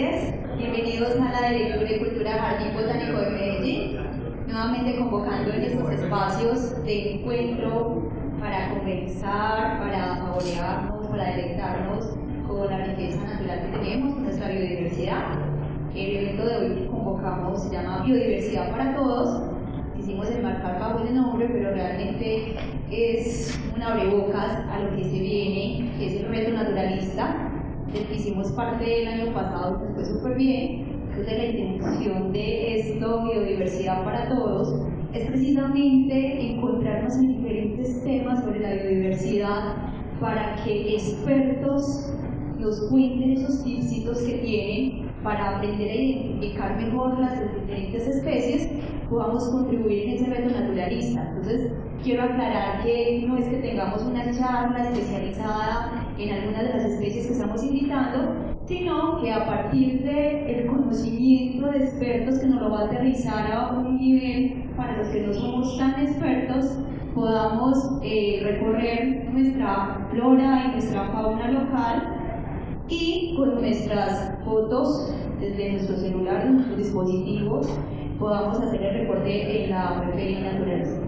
tardes, bienvenidos a la Dirección de Cultura Jardín Botánico de Medellín, nuevamente convocando en estos espacios de encuentro para conversar, para saborearnos, para deleitarnos con la riqueza natural que tenemos, nuestra biodiversidad. El evento de hoy que convocamos se llama Biodiversidad para Todos. Quisimos enmarcar bajo el nombre, pero realmente es un abrebocas a lo que se viene, que es el reto naturalista del que hicimos parte el año pasado, que fue súper bien, de la intención de esto, biodiversidad para todos, es precisamente encontrarnos en diferentes temas sobre la biodiversidad para que expertos nos cuenten esos tipsitos que tienen para aprender a identificar mejor las diferentes especies, podamos contribuir en ese reto naturalista. Entonces, quiero aclarar que no es que tengamos una charla especializada en algunas de las especies que estamos invitando, sino que a partir del conocimiento de expertos que nos lo va a aterrizar a un nivel para los que no somos tan expertos, podamos eh, recorrer nuestra flora y nuestra fauna local y con nuestras fotos desde nuestro celular, nuestros dispositivos, podamos hacer el recorte en la web naturaleza.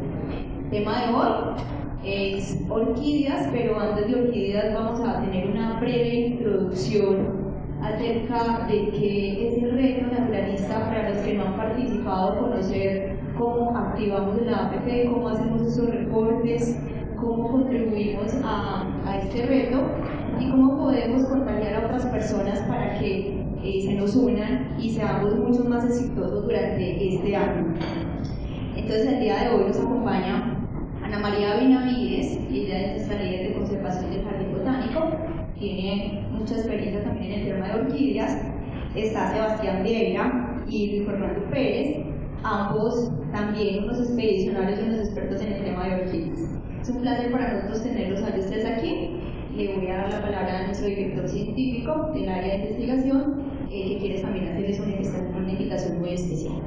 Tema de hoy es orquídeas, pero antes de orquídeas vamos a tener una breve introducción acerca de qué es el reto naturalista para los que no han participado, conocer cómo activamos la APP, cómo hacemos esos reportes, cómo contribuimos a, a este reto y cómo podemos contagiar a otras personas para que eh, se nos unan y seamos mucho más exitosos durante este año. Entonces el día de hoy nos acompaña Ana María Benavides, ella es esta líder de conservación del jardín botánico, tiene mucha experiencia también en el tema de orquídeas. Está Sebastián Vieira y Luis Fernando Pérez, ambos también unos expedicionarios y unos expertos en el tema de orquídeas. Es un placer para nosotros tenerlos a ustedes aquí. Le voy a dar la palabra a nuestro director científico del área de investigación, eh, que quiere también hacerles una invitación muy especial.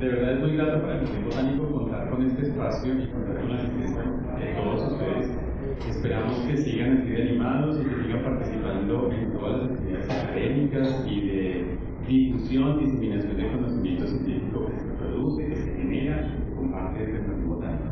De verdad es muy grato para el Museo Botánico contar con este espacio y contar con la asistencia de todos ustedes. Esperamos que sigan así de animados y que sigan participando en todas las actividades académicas y de difusión, diseminación de conocimiento científico que se produce, que se genera y que comparte desde el Botánico.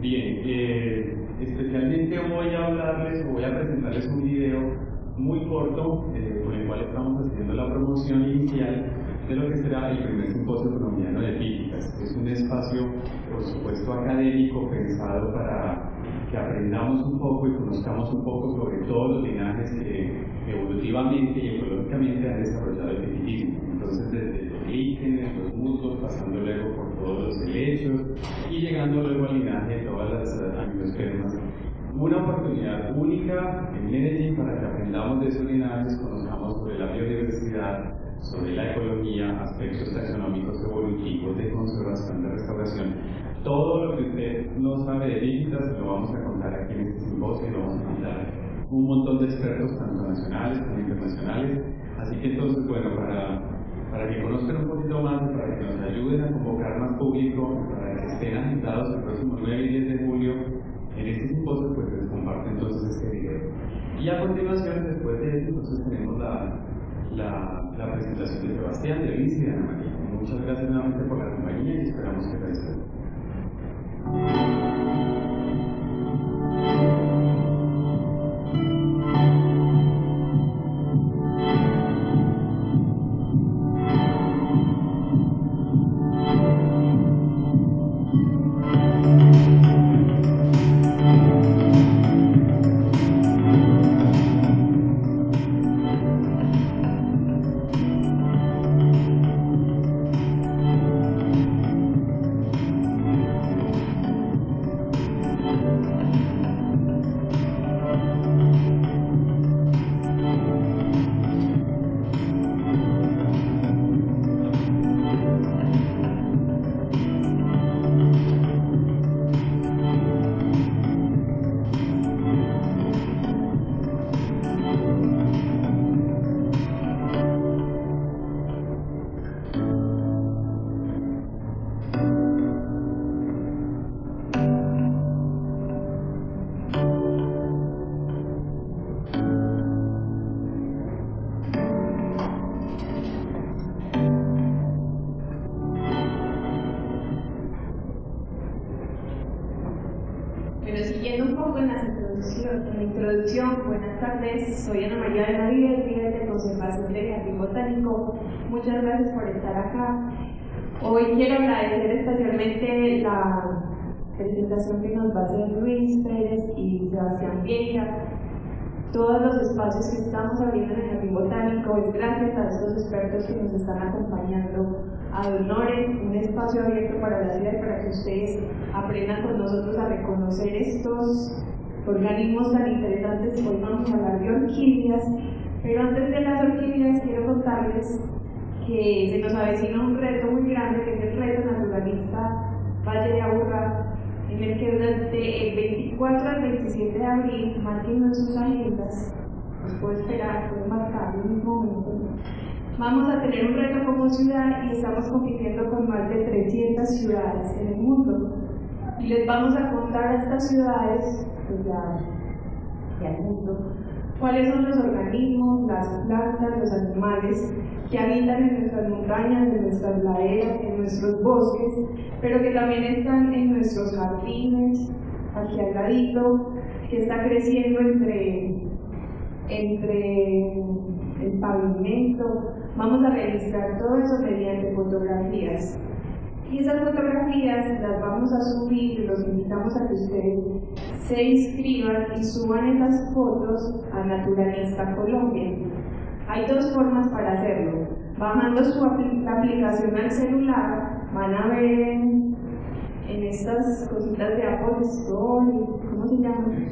Bien, eh, especialmente voy a hablarles o voy a presentarles un video muy corto eh, con el cual estamos haciendo la promoción inicial de lo que será el primer simposio colombiano de físicas. Es un espacio, por supuesto, académico pensado para que aprendamos un poco y conozcamos un poco sobre todos los linajes que evolutivamente y ecológicamente han desarrollado el fetitismo. Entonces, desde los líquenes, los musgos, pasando luego por todos los helechos y llegando luego al linaje de todas las angiospermas. Una oportunidad única en Medellín para que aprendamos de esos linajes, conozcamos sobre la biodiversidad, sobre la ecología, aspectos taxonómicos evolutivos, de conservación, de restauración. Todo lo que usted no sabe de vistas lo vamos a contar aquí en este simposio y lo vamos a contar un montón de expertos, tanto nacionales como internacionales. Así que entonces, bueno, para, para que conozcan un poquito más, para que nos ayuden a convocar más público, para que estén agitados el próximo 9 y 10 de julio en este simposio, pues les comparto entonces este video. Y a continuación, después de esto, entonces tenemos la, la la presentación de Sebastián, de Luis y de Ana María. Muchas gracias nuevamente por la compañía y esperamos que les Bueno, Todos los espacios que estamos abriendo en el Jardín Botánico es gracias a estos expertos que nos están acompañando a un espacio abierto para la ciudad para que ustedes aprendan con nosotros a reconocer estos organismos tan interesantes. Hoy vamos a hablar de orquídeas, pero antes de las orquídeas quiero contarles que se nos avecina un reto muy grande, que es el reto naturalista Valle de Aburrá, el que durante el 24 al 27 de abril marquen en sus agendas, los puedo esperar, puedo marcar en un momento. Vamos a tener un reto como ciudad y estamos compitiendo con más de 300 ciudades en el mundo. Y les vamos a contar a estas ciudades, pues ya, ya el mundo, cuáles son los organismos, las plantas, los animales que habitan en nuestras montañas, en nuestras laderas, en nuestros bosques, pero que también están en nuestros jardines, aquí al ladito, que está creciendo entre, entre el pavimento. Vamos a registrar todo eso mediante fotografías. Y esas fotografías las vamos a subir, los invitamos a que ustedes se inscriban y suban esas fotos a Naturalista Colombia. Hay dos formas para hacerlo. Bajando su aplicación al celular, van a ver en, estas cositas de Apple Store, ¿cómo se llaman?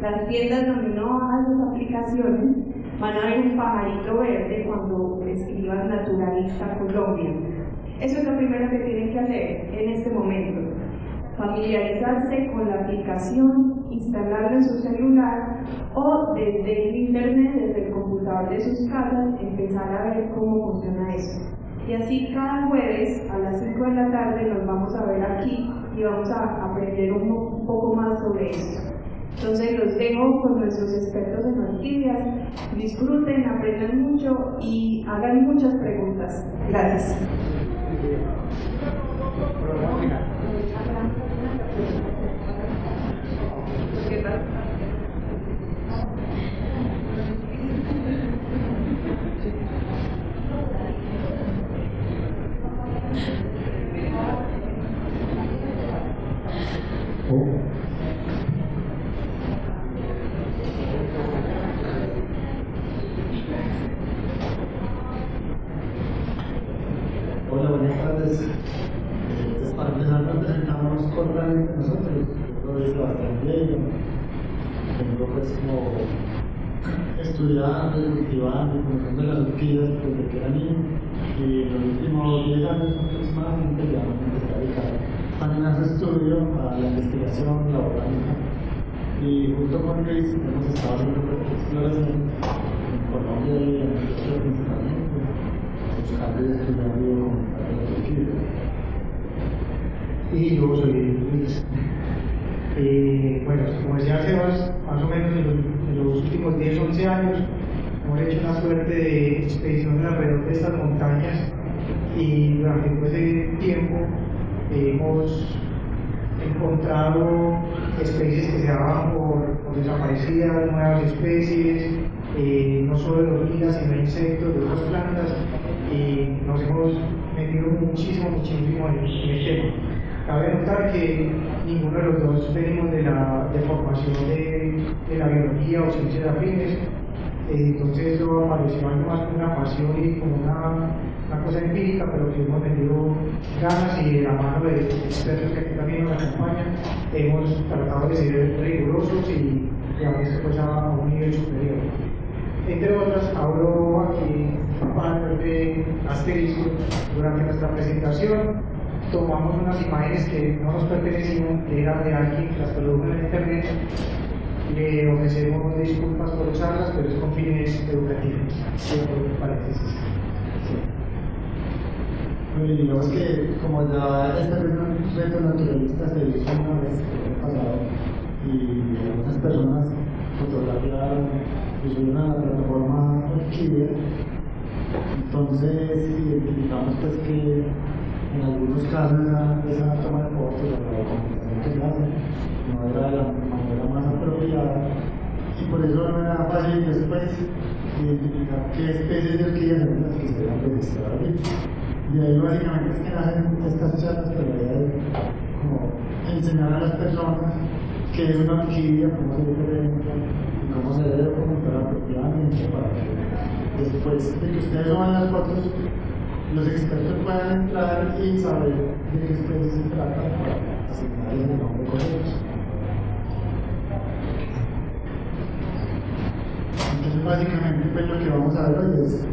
Las tiendas donde uno baja esas aplicaciones, van a ver un pajarito verde cuando escriban Naturalista Colombia. Eso es lo primero que tienen que hacer en este momento. Familiarizarse con la aplicación, instalarla en su celular o desde el internet, desde el computador de sus casas, empezar a ver cómo funciona eso. Y así cada jueves a las 5 de la tarde nos vamos a ver aquí y vamos a aprender un, poco más sobre eso. Entonces los dejo con nuestros expertos en orquídeas. Disfruten, aprendan mucho y hagan muchas preguntas. Gracias. 谢谢。Desde que era niño. Y en los últimos 10 años aproximadamente ya me empecé a también a estudio, a la investigación, la botánica y junto con Luis hemos estado haciendo exploración en Colombia y en México principalmente buscando y estudiando y yo soy Luis. Eh, bueno, como decía Sebas, más o menos en los, últimos 10, 11 años hemos hecho una suerte de expedición alrededor de estas montañas y durante todo ese tiempo hemos encontrado especies que se daban por, desaparecidas, nuevas especies, eh, no solo de hormigas, sino de insectos, de otras plantas, y nos hemos metido muchísimo, muchísimo en, el tema. Cabe notar que ninguno de los dos venimos de la de formación de, de la biología o ciencias afines, eh, entonces eso apareció algo más como una pasión y como una, una, cosa empírica, pero que hemos tenido ganas y de la mano de expertos que aquí también nos acompañan, hemos tratado de ser rigurosos y llevar esto pues a un nivel superior. Entre otras, hablo aquí un de asterisco durante nuestra presentación tomamos unas imágenes que no nos pertenecían, que eran de alguien que las produjo en internet. Le ofrecemos disculpas por usarlas, pero es con fines educativos. Bueno, digamos que como ya este reto naturalista se hizo una vez el pasado y algunas personas fotografiaron y subieron a la plataforma Orquídea, entonces identificamos pues que en algunos casos esa, toma de fotos, la documentación que hace, no era de la manera más apropiada y por eso no era fácil después identificar qué especies de orquídeas eran las que se deben registrar aquí. Y ahí básicamente es que nacen estas charlas, pero la es como enseñar a las personas qué es una orquídea, cómo se diferencia y cómo se debe documentar apropiadamente para que después de que ustedes toman las fotos, los expertos puedan entrar y saber de qué especies se trata para asignarles el nombre correcto. Entonces, básicamente, pues lo que vamos a ver hoy es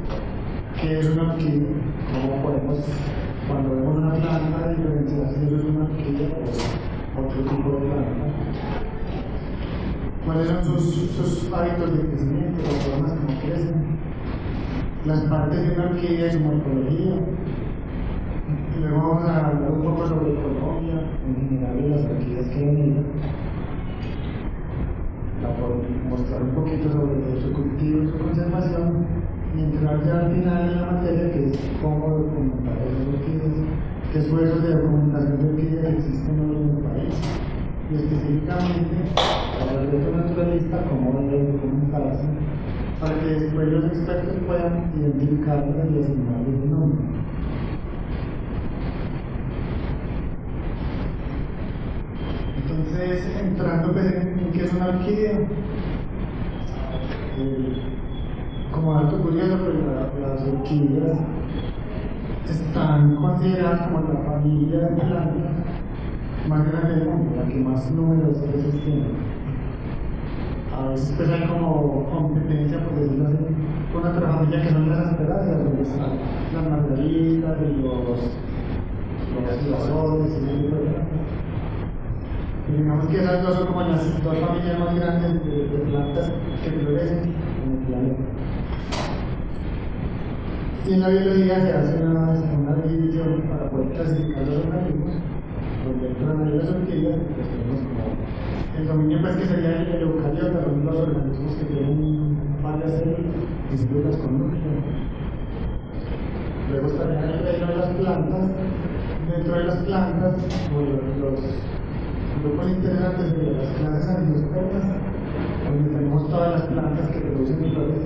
qué es una orquídea, cómo podemos, cuando vemos una planta, diferenciar si es una orquídea o otro tipo de planta. ¿Cuáles son sus, sus hábitos de crecimiento, las formas como crecen? Las partes de una orquídea y su morfología. Luego vamos a hablar un poco sobre Colombia, en general de las orquídeas que ido mostrar un poquito sobre su cultivo y su conservación y entrar ya al final en la materia que es cómo documentar esas orquídeas, qué esfuerzos de documentación de orquídeas existen hoy en el país y específicamente para el reto naturalista cómo debe documentarse para que después los expertos puedan identificarlas y asignarles el nombre. Entonces, entrando pues, en qué es una orquídea, eh, como dato curioso, pues la, las orquídeas están consideradas como la familia de plantas más grande del mundo, la que más numerosas veces tiene. A veces pues hay como competencia, por decirlo así, con otra familia que son las asperadas, donde están las margaritas y los, los girasoles y tipo de plantas. Y digamos que esas dos son como las dos familias más grandes de, plantas que florecen en el planeta. Y en la biología se hace una, una división para poder clasificar los organismos, donde entran ahí las orquídeas, pues tenemos como el dominio pues que sería el, eucariota, los organismos que tienen varias células y con núcleo. Luego estaría el reino de las plantas, dentro de las plantas, los grupos interesantes de las clases angiospermas, donde tenemos todas las plantas que producen flores.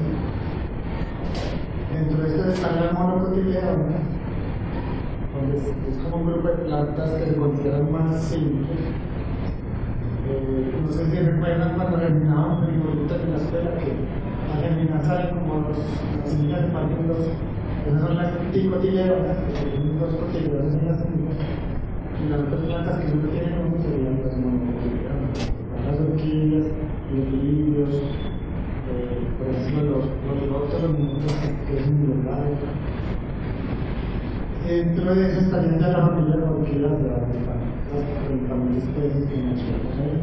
Dentro de estas están las monocotiledonas, donde es, como un grupo de plantas que se consideran más simples. Eh, no sé si recuerdan cuando germinaban frijolitos en la escuela que al germinar salen como los, las semillas de dos. Esas son las dicotiledonas, que tienen dos cotiledonas en las semillas. Las otras plantas que solo tienen uno serían las monocotiledonas. Las orquídeas, los lirios, eh, por ejemplo, los, los los minutos que crecen en los. Dentro de eso estarían ya la familia de orquídeas de las 30.000 especies que mencionamos ahí.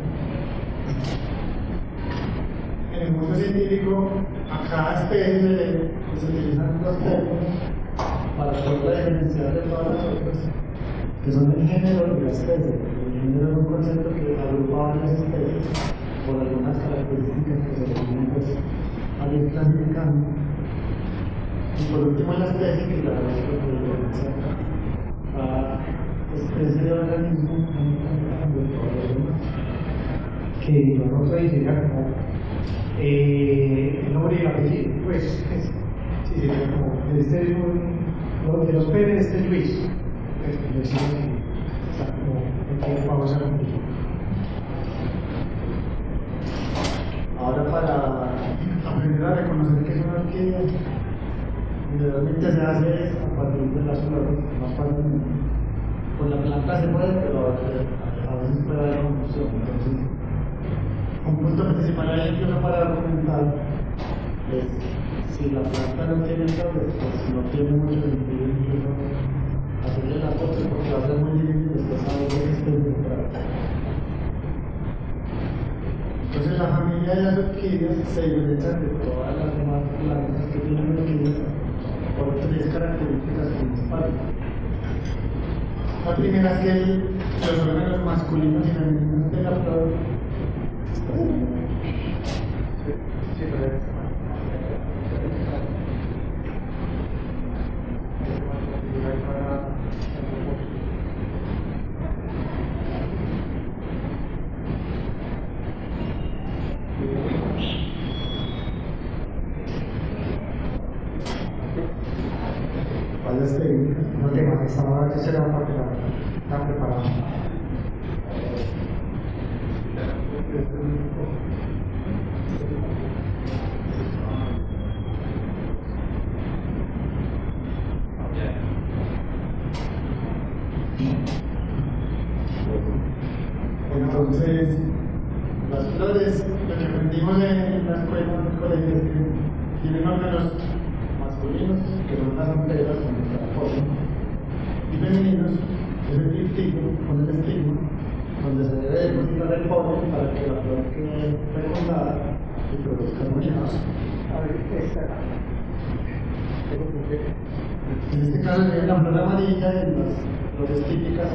En el mundo científico, a cada especie se, le, se utilizan dos términos para poderla diferenciar de todas las otras, que son el género y la especie. El género es un concepto que agrupa varias especies por algunas características que se definen pues, al ir. Y por último la especie, que la diferencia a especie de organismo de todos los demás. Que no sé sería como el nombre y el apellido, pues, es, sí, como, este lo de los Pérez, este pues, decimos que está como, en vamos a conmigo. Ahora para aprender a reconocer que es una orquídea, generalmente se hace a partir de las flores, más fácilmente. Con la planta se puede, pero a veces puede haber confusión. Entonces, un punto principal ahí incluso para documentar es si la planta no tiene flores, pues no tiene mucho sentido incluso hacerle las fotos porque va a ser muy difícil después saber lo que esté detrás. Entonces la familia de las orquídeas se diferencia de todas las demás plantas que tienen orquídeas por tres características principales. La primera es que los órganos masculinos y femeninos de la flor tercera parte la están preparados. Entonces, las flores, lo que aprendimos en la escuela, en el colegio, es que tienen órganos masculinos, que son las anteras con nuestra forma, y femeninos, es el diptico con el estigma, donde se debe depositar el polen para que la flor quede fecundada y produzca moñados. A ver, esta. En este caso sería la flor amarilla y las flores típicas,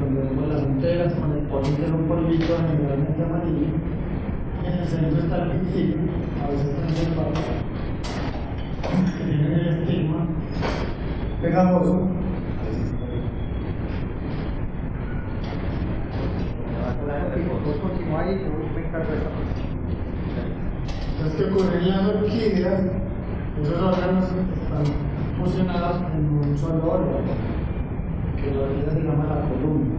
donde vemos las anteras con el polen que es un generalmente amarillo. En el centro está el pixil, a veces también el que tienen el estigma Pegajoso. Entonces, ¿qué ocurre en las orquídeas? Esos órganos están fusionados en un solo órgano, que la orquídea se llama la columna.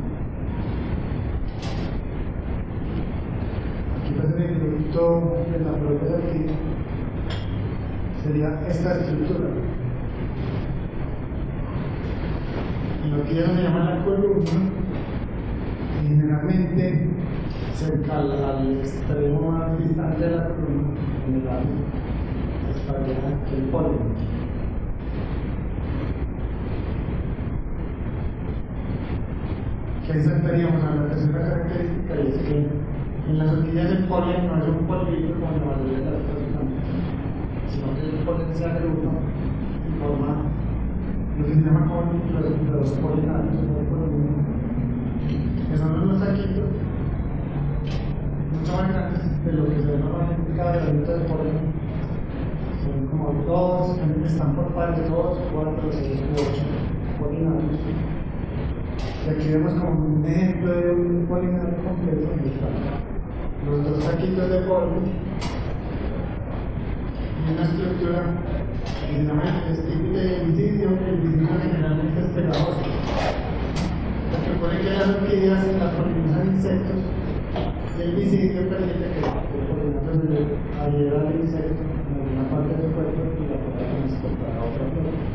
Aquí producto de la la orquídea sería esta estructura. Y la orquídea se llama la columna, generalmente cerca al, extremo más distante de la columna, en el lado, estaría el polen. que saltaríamos a la tercera característica Y es que en las orquídeas el polen no es un polvillo como en la mayoría de las plantas, sino que el polen se agrupa y forma lo que se llama con los, los polinarios. Polen- que son unos saquitos mucho más grandes de lo que se ve normalmente cada granito de polen. Son como dos, están por pares, dos, cuatro, seis, ocho polinarios. Y aquí vemos como un ejemplo de un polinario completo. Ahí están los dos saquitos de polen y una estructura se llama el estípite y el visidio generalmente es pegajoso. Ocurre es que las orquídeas las polinizan insectos y el visidio permite que el se le adhiera al insecto en alguna parte de su cuerpo y la pueda transportar a otra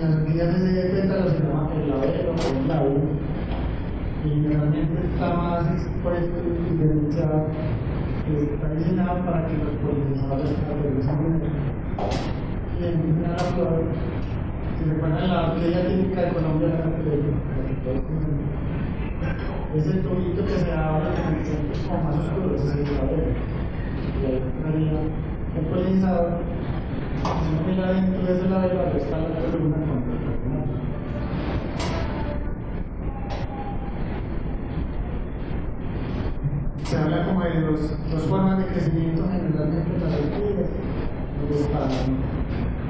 En las orquídeas ese pétalo se llama el labelo o el labio y generalmente está más expuesto y diferenciado que está diseñado para que los polinizadores aprovechen y en una flor si recuerdan la orquídea típica de Colombia la que la que es el tubito que se abre en el centro como más oscuro, es el labelo y ahí entraría el polinizador dentro de ese labelo ahí está la columna con el polinizador se habla como de dos, dos formas de crecimiento generalmente las están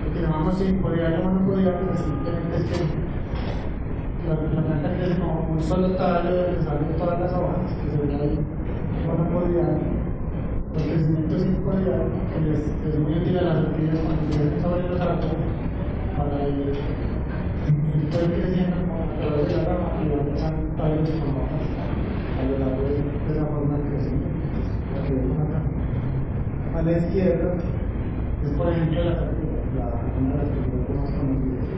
lo que llamamos simpodial o monopodial pues simplemente es que la, la planta crece como un solo tallo donde salen todas las hojas que se ven ahí. Monopodial el crecimiento simpodial que les, es muy útil a las orquídeas cuando crecen sobre los árboles para ir, ir creciendo como a través de la rama y van echando tallos hojas a lo largo de, esa forma de crecimiento la que vemos acá a la izquierda es por ejemplo la la, una de las películas más conocidas.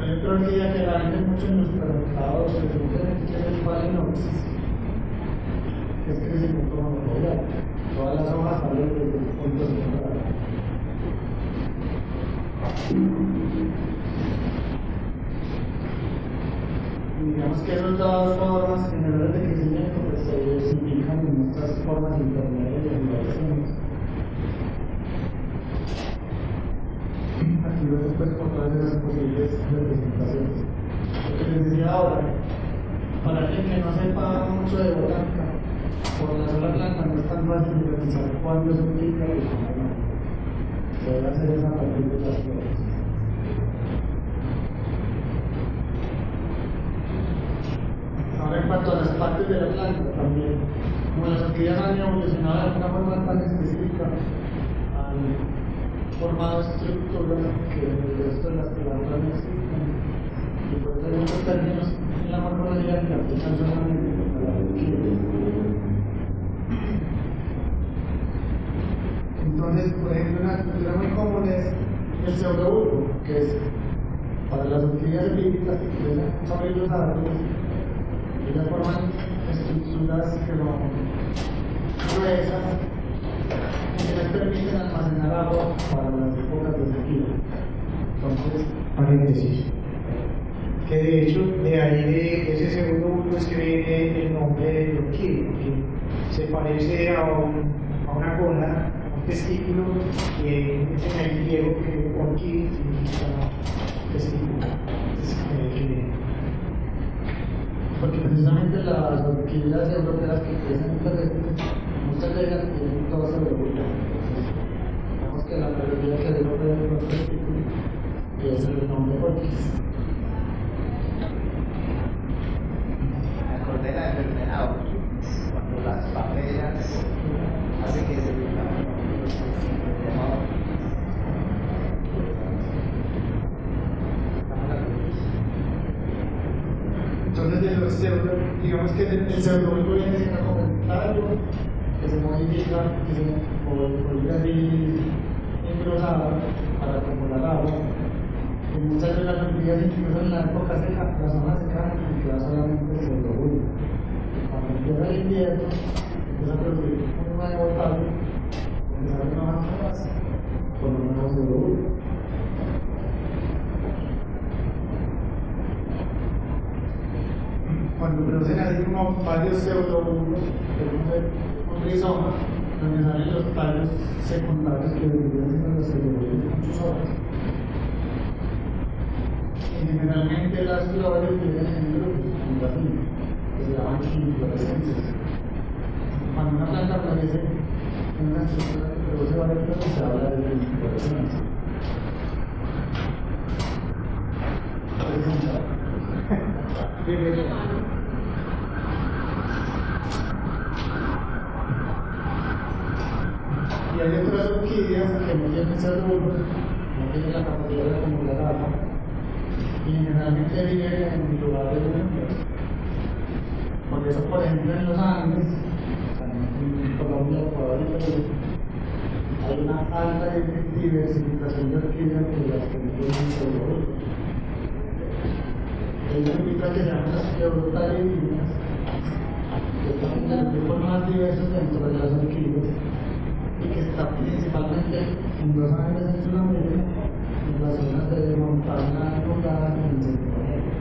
Hay otra orquídea que la venden mucho en los supermercados, recientemente, que es el Phalaenopsis, que es crecimiento monopodial. Todas las hojas salen desde el punto central. Y digamos que esas dos formas generales de crecimiento pues, se diversifican en nuestras formas intermedias de relaciones. pilotos pues, por todas esas posibles representaciones. Lo que les decía ahora, para alguien que no sepa mucho de botánica, por la sola planta no es tan fácil es un química y. Se debe hacer esa a de. Ahora en cuanto a las partes de la planta también, como las orquídeas han evolucionado de una forma tan específica, han formado estructuras que en el resto de las plantas no existen. Y pues hay muchos términos en la morfología que aplican solamente a las orquídeas. Entonces, por ejemplo, una estructura muy común es el pseudobulbo, que es para las orquídeas epífitas que crecen árboles ellas forman estructuras que son gruesas y que les permiten almacenar agua para las épocas de sequía. Entonces, paréntesis. Que de hecho, de ahí de ese segundo bulbo es que viene el nombre de orquídea, que se parece a, un, a una cola, un testículo, que en el griego que orquídeas europeas que muchas de ellas tienen todo pseudobulbo. Entonces, digamos que la mayoría que hay europea es y es el nombre acordé de la enfermedad cuando las bacterias hacen que se llamado Entonces, de los pseudo, digamos que el, el pseudobulbo viene siendo como un tallo que se modifica, que se vuelve así engrosado para acumular agua. Y muchas de las orquídeas, incluso en la época seca, la zona seca y queda solamente el pseudobulbo. Cuando empieza el invierno, empieza a producir un nuevo tallo, donde salen hojas nuevas con un nuevo pseudobulbo. cuando producen así como varios pseudobulbos, un rizoma, donde salen los tallos secundarios que deberían ser los pseudobulbos con sus hojas. Y generalmente las flores viven en grupos, en racimos, que se llaman inflorescencias. Cuando una planta florece en una estructura que produce varias flores, se habla de inflorescencia. Bienvenido. Y hay otras orquídeas que no tienen pseudobulbos, no tienen la capacidad de acumular agua, y generalmente viven en lugares húmedos. Por eso, por ejemplo, en los Andes, en Colombia, Ecuador y Perú, hay una alta diversificación de orquídeas que las que no tienen pseudobulbos. Hay una orquídea que se llama las Eurotaridinas, que en los grupos más diversos dentro de las orquídeas y que está principalmente en dos áreas en Sudamérica, en las zonas de montaña y en Centroamérica.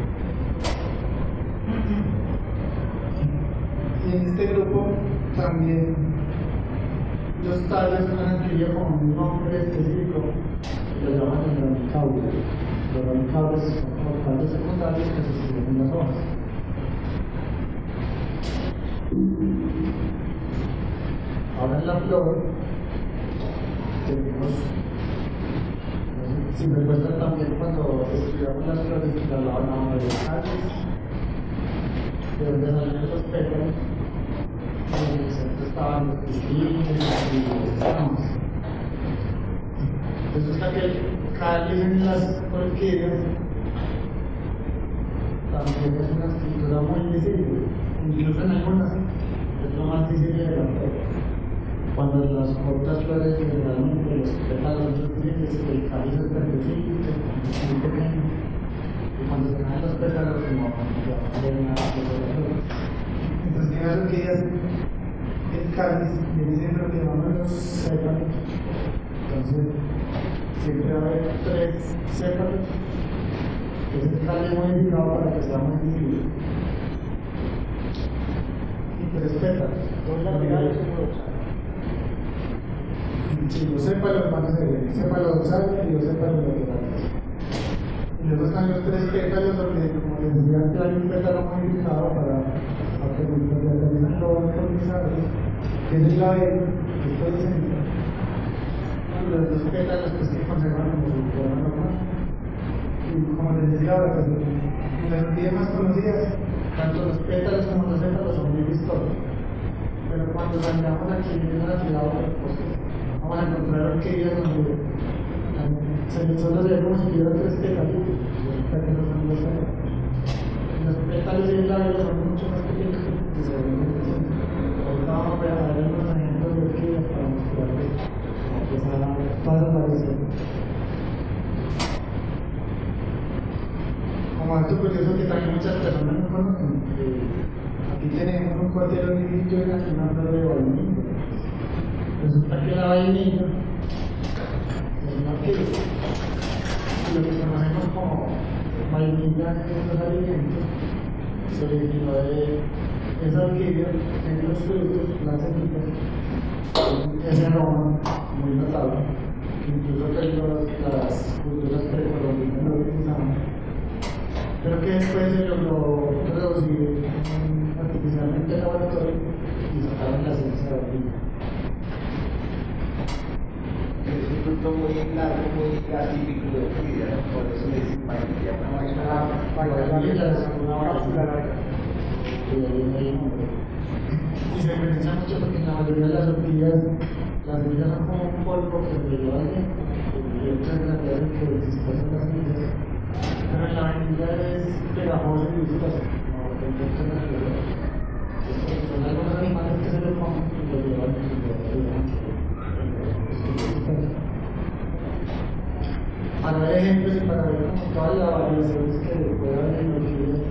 Y en este grupo también los tallos han adquirido como un nombre específico, que lo llaman el ramicaule. Los ramicaules son como tallos secundarios que se sostienen en las hojas. Ahora en la flor tenemos si me cuesta también cuando estudiamos las flores que hablaban de los tallos, de donde salen los pétalos, y en el centro estaban ramos. Entonces aquel cáliz en las orquídeas también es una estructura muy visible, incluso en algunas es lo más visible de la flor. Cuando las otras flores generalmente los pétalos son suficientes, el cáliz es verdecito, muy pequeño, y cuando se caen los pétalos como la flor. Entonces en las orquídeas el cáliz viene siendo lo que llamamos los. Entonces siempre va a haber tres sépalos. Es el cáliz modificado para que sea muy visible. Y tres pétalos. Dos laterales y uno dorsal. Sí, los sépalos van a ser el sépalo dorsal y los sépalos laterales. Y luego están los tres pétalos donde, como les decía hay un pétalo muy indicado para, van colonizados, que es después de centro. Los pétalos pues, que conservan como como les decía ahora, las orquídeas más conocidas, tanto los pétalos como los sépalos son muy vistosos. Pero cuando salgamos aquí en la ciudad, pues, vamos a encontrar orquídeas donde se les solo se pétalos, pétalos. Los pétalos y labio son curioso que también muchas personas no conocen, aquí tenemos un cuartero la zona de vainilla. Resulta que la vainilla es una. Y lo que conocemos como vainilla en los alimentos se originó de esa orquídea en los frutos, las semillas, ese aroma muy notable, incluso que los, las culturas precolombinas lo utilizaban pero que después se logró reducir artificialmente el laboratorio y sacaron la ciencia de orina. Es un fruto muy largo, muy atípico de orquídea, por eso le dicen vainilla, una vaina La es una cápsula larga. Para ver como todas las variaciones que puede haber en orquídeas,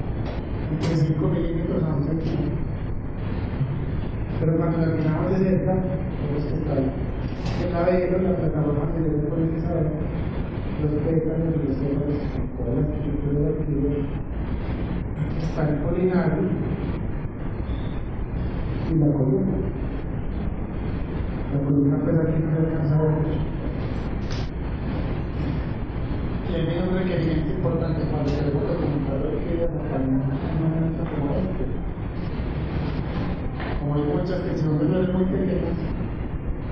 entre 5 milímetros a 11 centímetros. Pero cuando la miramos de cerca, vemos que está ahí. El labelo, la plataforma que debe polinizar, los pétalos, los células, toda la estructura de la orquídea, está el polinario y la columna. La columna pues aquí no se alcanza a ver mucho. Hay un requerimiento importante queremos documentar la orquídea, normalmente en un momento como este. Como hay muchas que son flores muy pequeñas,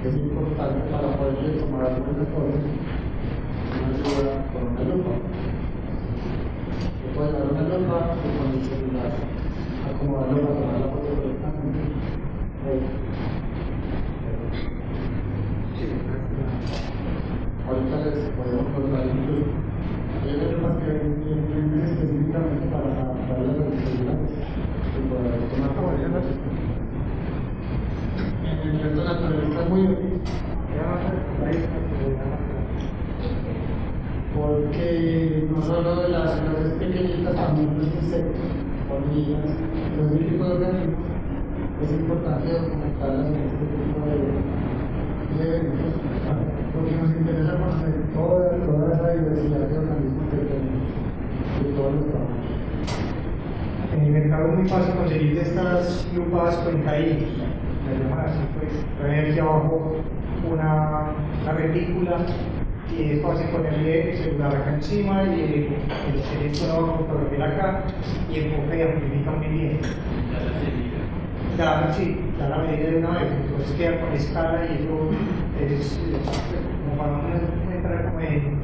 es importante para poderle tomar algunas fotos una ayuda con una lupa. Se puede dar una lupa o con el celular, acomodarlo para tomar la foto correctamente. Ahorita les podemos contar porque no solo las flores pequeñitas, también los insectos, hormigas, los tipos de organismos, es importante documentarlas en este tipo de, de eventos, porque nos interesa conocer toda, toda esa diversidad de organismos que tenemos, de todos los tamaños. En el mercado es muy fácil conseguir estas lupas cuentaínos, las llaman así, pues, traen aquí abajo una, una retícula y es fácil ponerle el celular acá encima y el, el teléfono fotografía acá y enfoca y amplifica muy bien. Ya, sí, ya la medida de una vez, entonces queda con escala y eso es, es como para no entrar como en,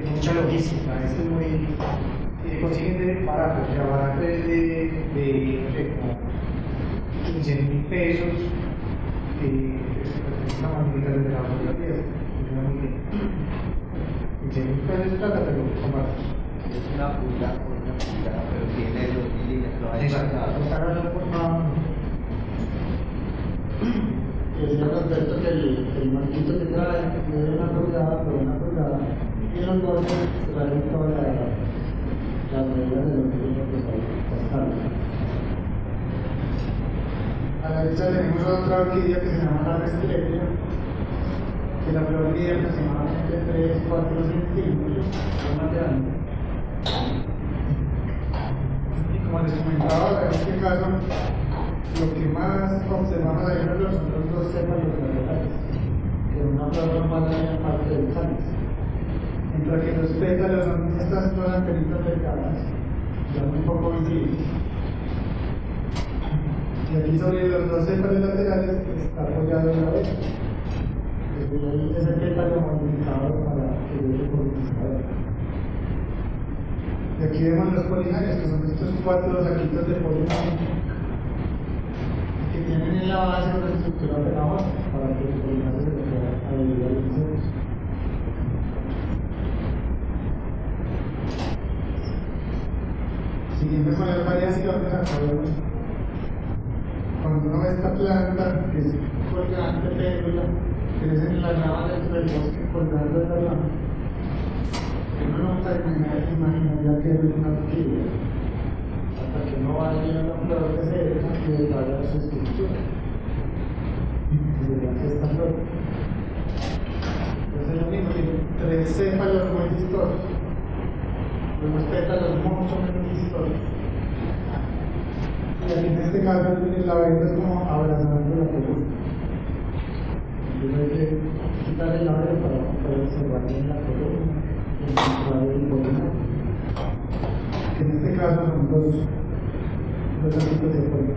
en mucha logística, esto es muy, de barato, o sea, barato es de, de no sé, como 15 mil pesos, y es una magnífica de la fotografía, funciona muy bien. 15 mil pesos es plata, pero barato. Es una pulga, una pulga, pero tiene dos milímetros. ahí Exacto, está por una- que decía Alberto que el, el marquito que trae es una pulgada por una pulgada y los traen todas la, las medidas de lo que tiene que estar. A la derecha tenemos otra orquídea que se llama la restrelia, que la flor mide aproximadamente 3, 4 centímetros, es más grande. Y como les comentaba, en este caso, lo que más observamos ahí son los, los dos sépalos laterales, que una flor normal en parte del cáliz. Mientras que los pétalos son estas antenitas delgadas, ya muy poco visibles. Y aquí sobre los dos sépalos laterales está apoyado la vez. Es el pétalo modificado para que el polinizador. Y aquí vemos los polinarios, que son estos cuatro saquitos de polinario que tienen en la base una estructura pegajosa para que el polinario se pueda adherir a los insectos. Siguiendo con las variaciones, acá vemos cuando uno ve esta planta que es colgante pédula, crece en la rama dentro del bosque colgando de la rama. Uno nunca imaginaría que es una orquídea, hasta que no vaya a la flor de cerca y detalla su estructura. Y verá que esta flor. Entonces es lo mismo, tiene tres céfalos muy vistosos, unos pétalos mucho menos vistosos. Y aquí en este caso el laberinto es como abrazando la columna. Entonces hay que quitar el labio para poder observar bien la columna y encontrar el que en este caso son dos, dos saquitos de polvo.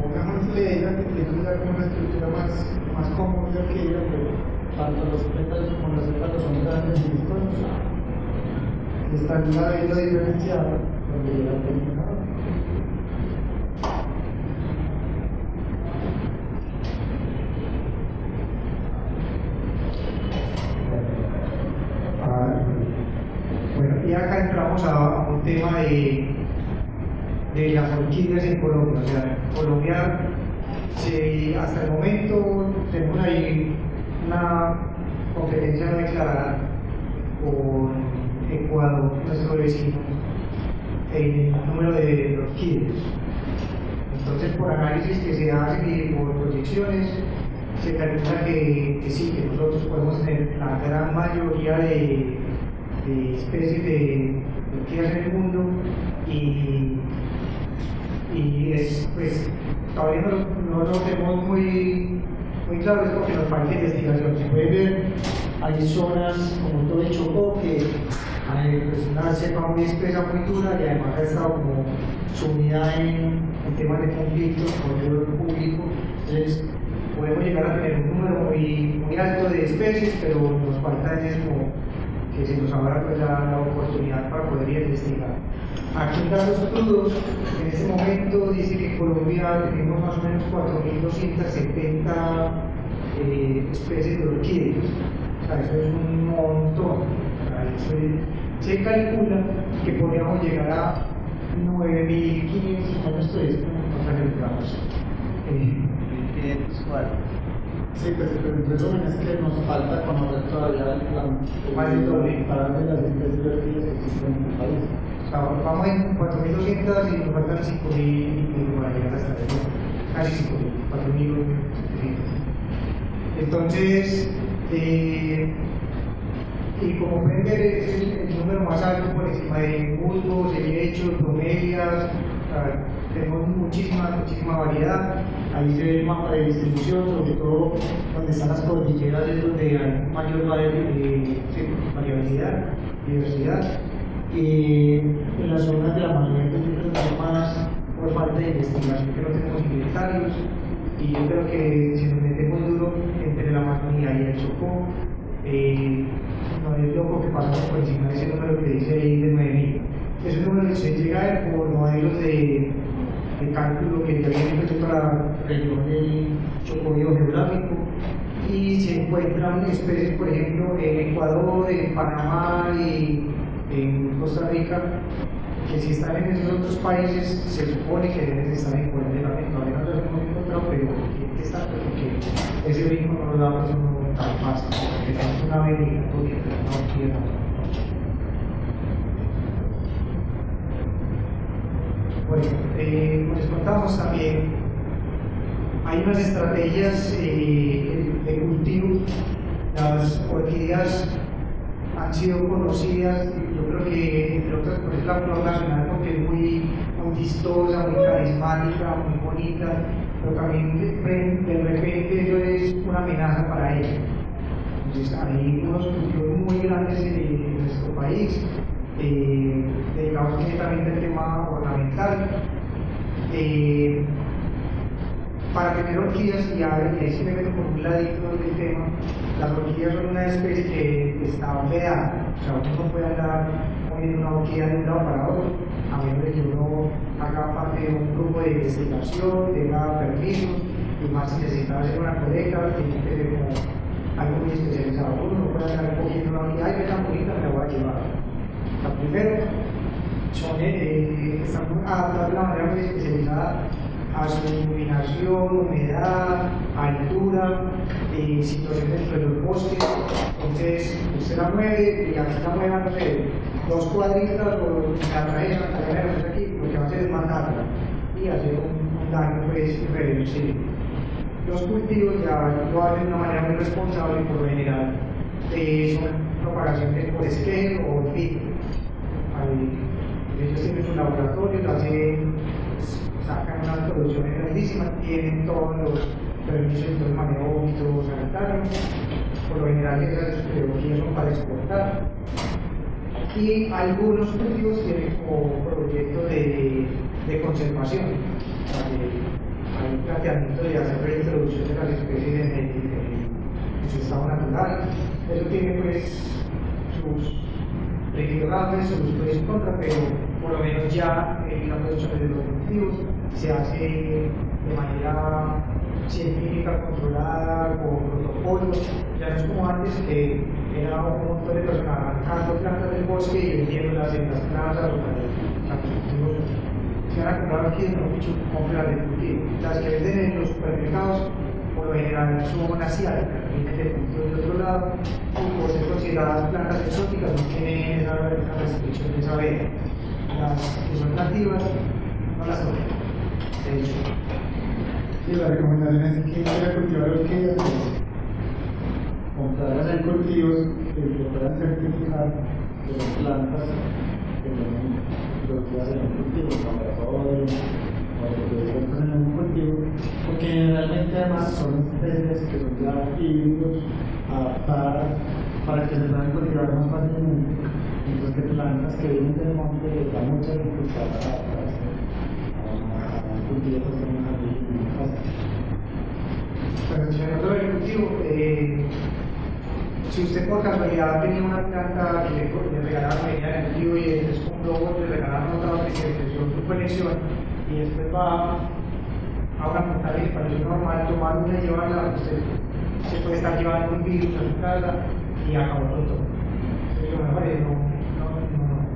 Pongámosle ella que tiene ya como una estructura más, más cómoda que ella, pero Tanto los pétalos como los pétalos son grandes y. en un laberinto diferenciado. Donde Bueno, y acá entramos a, un tema de, de las orquídeas en Colombia. O sea, Colombia, hasta el momento tenemos ahí una competencia no declarada con Ecuador, nuestro vecino, en el número de orquídeas. Entonces, por análisis que se hacen y por proyecciones, se calcula que, que sí, que nosotros podemos tener la gran mayoría de, de especies de orquídeas en el mundo y, y es, pues, todavía no, no lo tenemos muy, muy claro, es porque nos falta investigación. Se puede ver, hay zonas como todo el Chocó que hay pues, una cepa muy espesa, muy dura y además ha estado como sumida en, en temas de conflictos con el orden público. Entonces, podemos llegar a tener un número muy, muy alto de especies, pero nos falta es como que se nos abra pues, la, la oportunidad para poder investigar. Aquí en datos crudos, en este momento dice que en Colombia tenemos más o menos 4.270 eh, especies de orquídeas. O sea, eso es un montón. O sea, eso es- se calcula que podríamos llegar a 9.500, no estoy, es que no calculamos. Eh, 1504. Sí, pues pero en resumen es que nos falta conocer todavía el plan para ver las especies de orquídeas que existen en el país. O sea, vamos en 4.200 y nos faltan 5.000 y para llegar hasta el casi 5.000, 4.700. Entonces, eh, y como pueden ver, es el, número más alto por encima de musgos, helechos, bromelias, sea, tenemos muchísima, muchísima variedad. Ahí se ve el mapa de distribución, sobre todo donde están las cordilleras, es donde hay mayor eh, variabilidad, diversidad. Y en las zonas de la mayoría pues, yo creo que hay más por falta de investigación que no tenemos inventarios. Y yo creo que si nos metemos duro entre la Amazonía y el Chocó, eh, no es loco que pasamos por encima de ese número que dice ahí de 9.000. Ese número se llega por modelos de, cálculo que ya vienen hechos para región del Chocó geográfico. Y se encuentran especies, por ejemplo, en Ecuador, en Panamá y en Costa Rica, que si están en esos otros países se supone que deben estar en Colombia todavía no los hemos encontrado, pero tiene que estar porque ese brinco no lo damos tan fácil, porque tenemos una todo bien, pero no quiero. Bueno, eh, les contamos también, hay unas estrategias eh, de cultivo. Las orquídeas han sido conocidas, yo creo que entre otras por la flor nacional porque es muy, muy vistosa, muy carismática, muy bonita, pero también de, repente eso es una amenaza para ella. Entonces hay unos cultivos muy grandes en nuestro país, eh, dedicados directamente al tema ornamental. Eh, para tener orquídeas, y ahí sí me meto por un ladito del tema, las orquídeas son una especie que está operada, o sea, uno no puede andar moviendo una orquídea de un lado para otro, a que uno haga parte de un grupo de investigación, tenga permisos, y más si necesita hacer una colecta, tiene que como algo muy especializado. Uno no puede andar cogiendo una ay, ve tan bonita, me la voy a llevar. La primero, son, eh, adaptadas de una manera muy especializada a su iluminación, humedad, altura, eh, situación dentro de los bosques. Entonces, usted la mueve y aquí la mueva, no sé, dos cuadritas o la trae a la cadena aquí, lo que va a es matarla y hacer un, un daño pues irreversible. Los cultivos ya lo hacen de una manera muy responsable por lo general. Eh, son propagaciones por esquema o filtro. Ellos tienen sus laboratorios, hacen sacan unas producciones grandísimas, tienen todos los permisos de manejo sanitario, por lo general esas tecnologías son para exportar. Y algunos cultivos tienen como proyecto de, de conservación. Hay un planteamiento de hacer reintroducción de las especies en, el, su estado natural. Eso tiene pues sus riesgos, sus pros y contras, pero por lo menos ya en la producción de los cultivos se hace de manera científica, controlada, con protocolos. Ya no es como antes que era un montón de personas arrancando plantas del bosque y vendiéndolas en las plazas o cultivos. Se van a comprar aquí en un bicho compras de cultivo. Las que venden en los supermercados por lo general son asiáticas, vienen de cultivos de otro lado, y por ser consideradas plantas exóticas no tienen esa, restricción de esa venta. Las que son nativas no las tocan. Sí, la recomendación es que quiera cultivar orquídeas, pues, comprarlas en cultivos que se puedan certificar de las plantas que tienen lo que hacen en cultivos, laboratorios, o que en un cultivo, porque generalmente además son especies que son ya híbridos, adaptadas para que se puedan cultivar más fácilmente, mientras que plantas que vienen del monte les da mucha dificultad adaptarse cultivo pues en un jardín muy fácil. Cultivo, eh, si usted por casualidad tenía una planta que le, le regalaron venía de cultivo y después le regalaron otra que se su colección y después va a una montaña que pareció normal, tomar una y llevarla, usted se puede estar llevando un virus a su casa y acabó todo. No, no, no, no.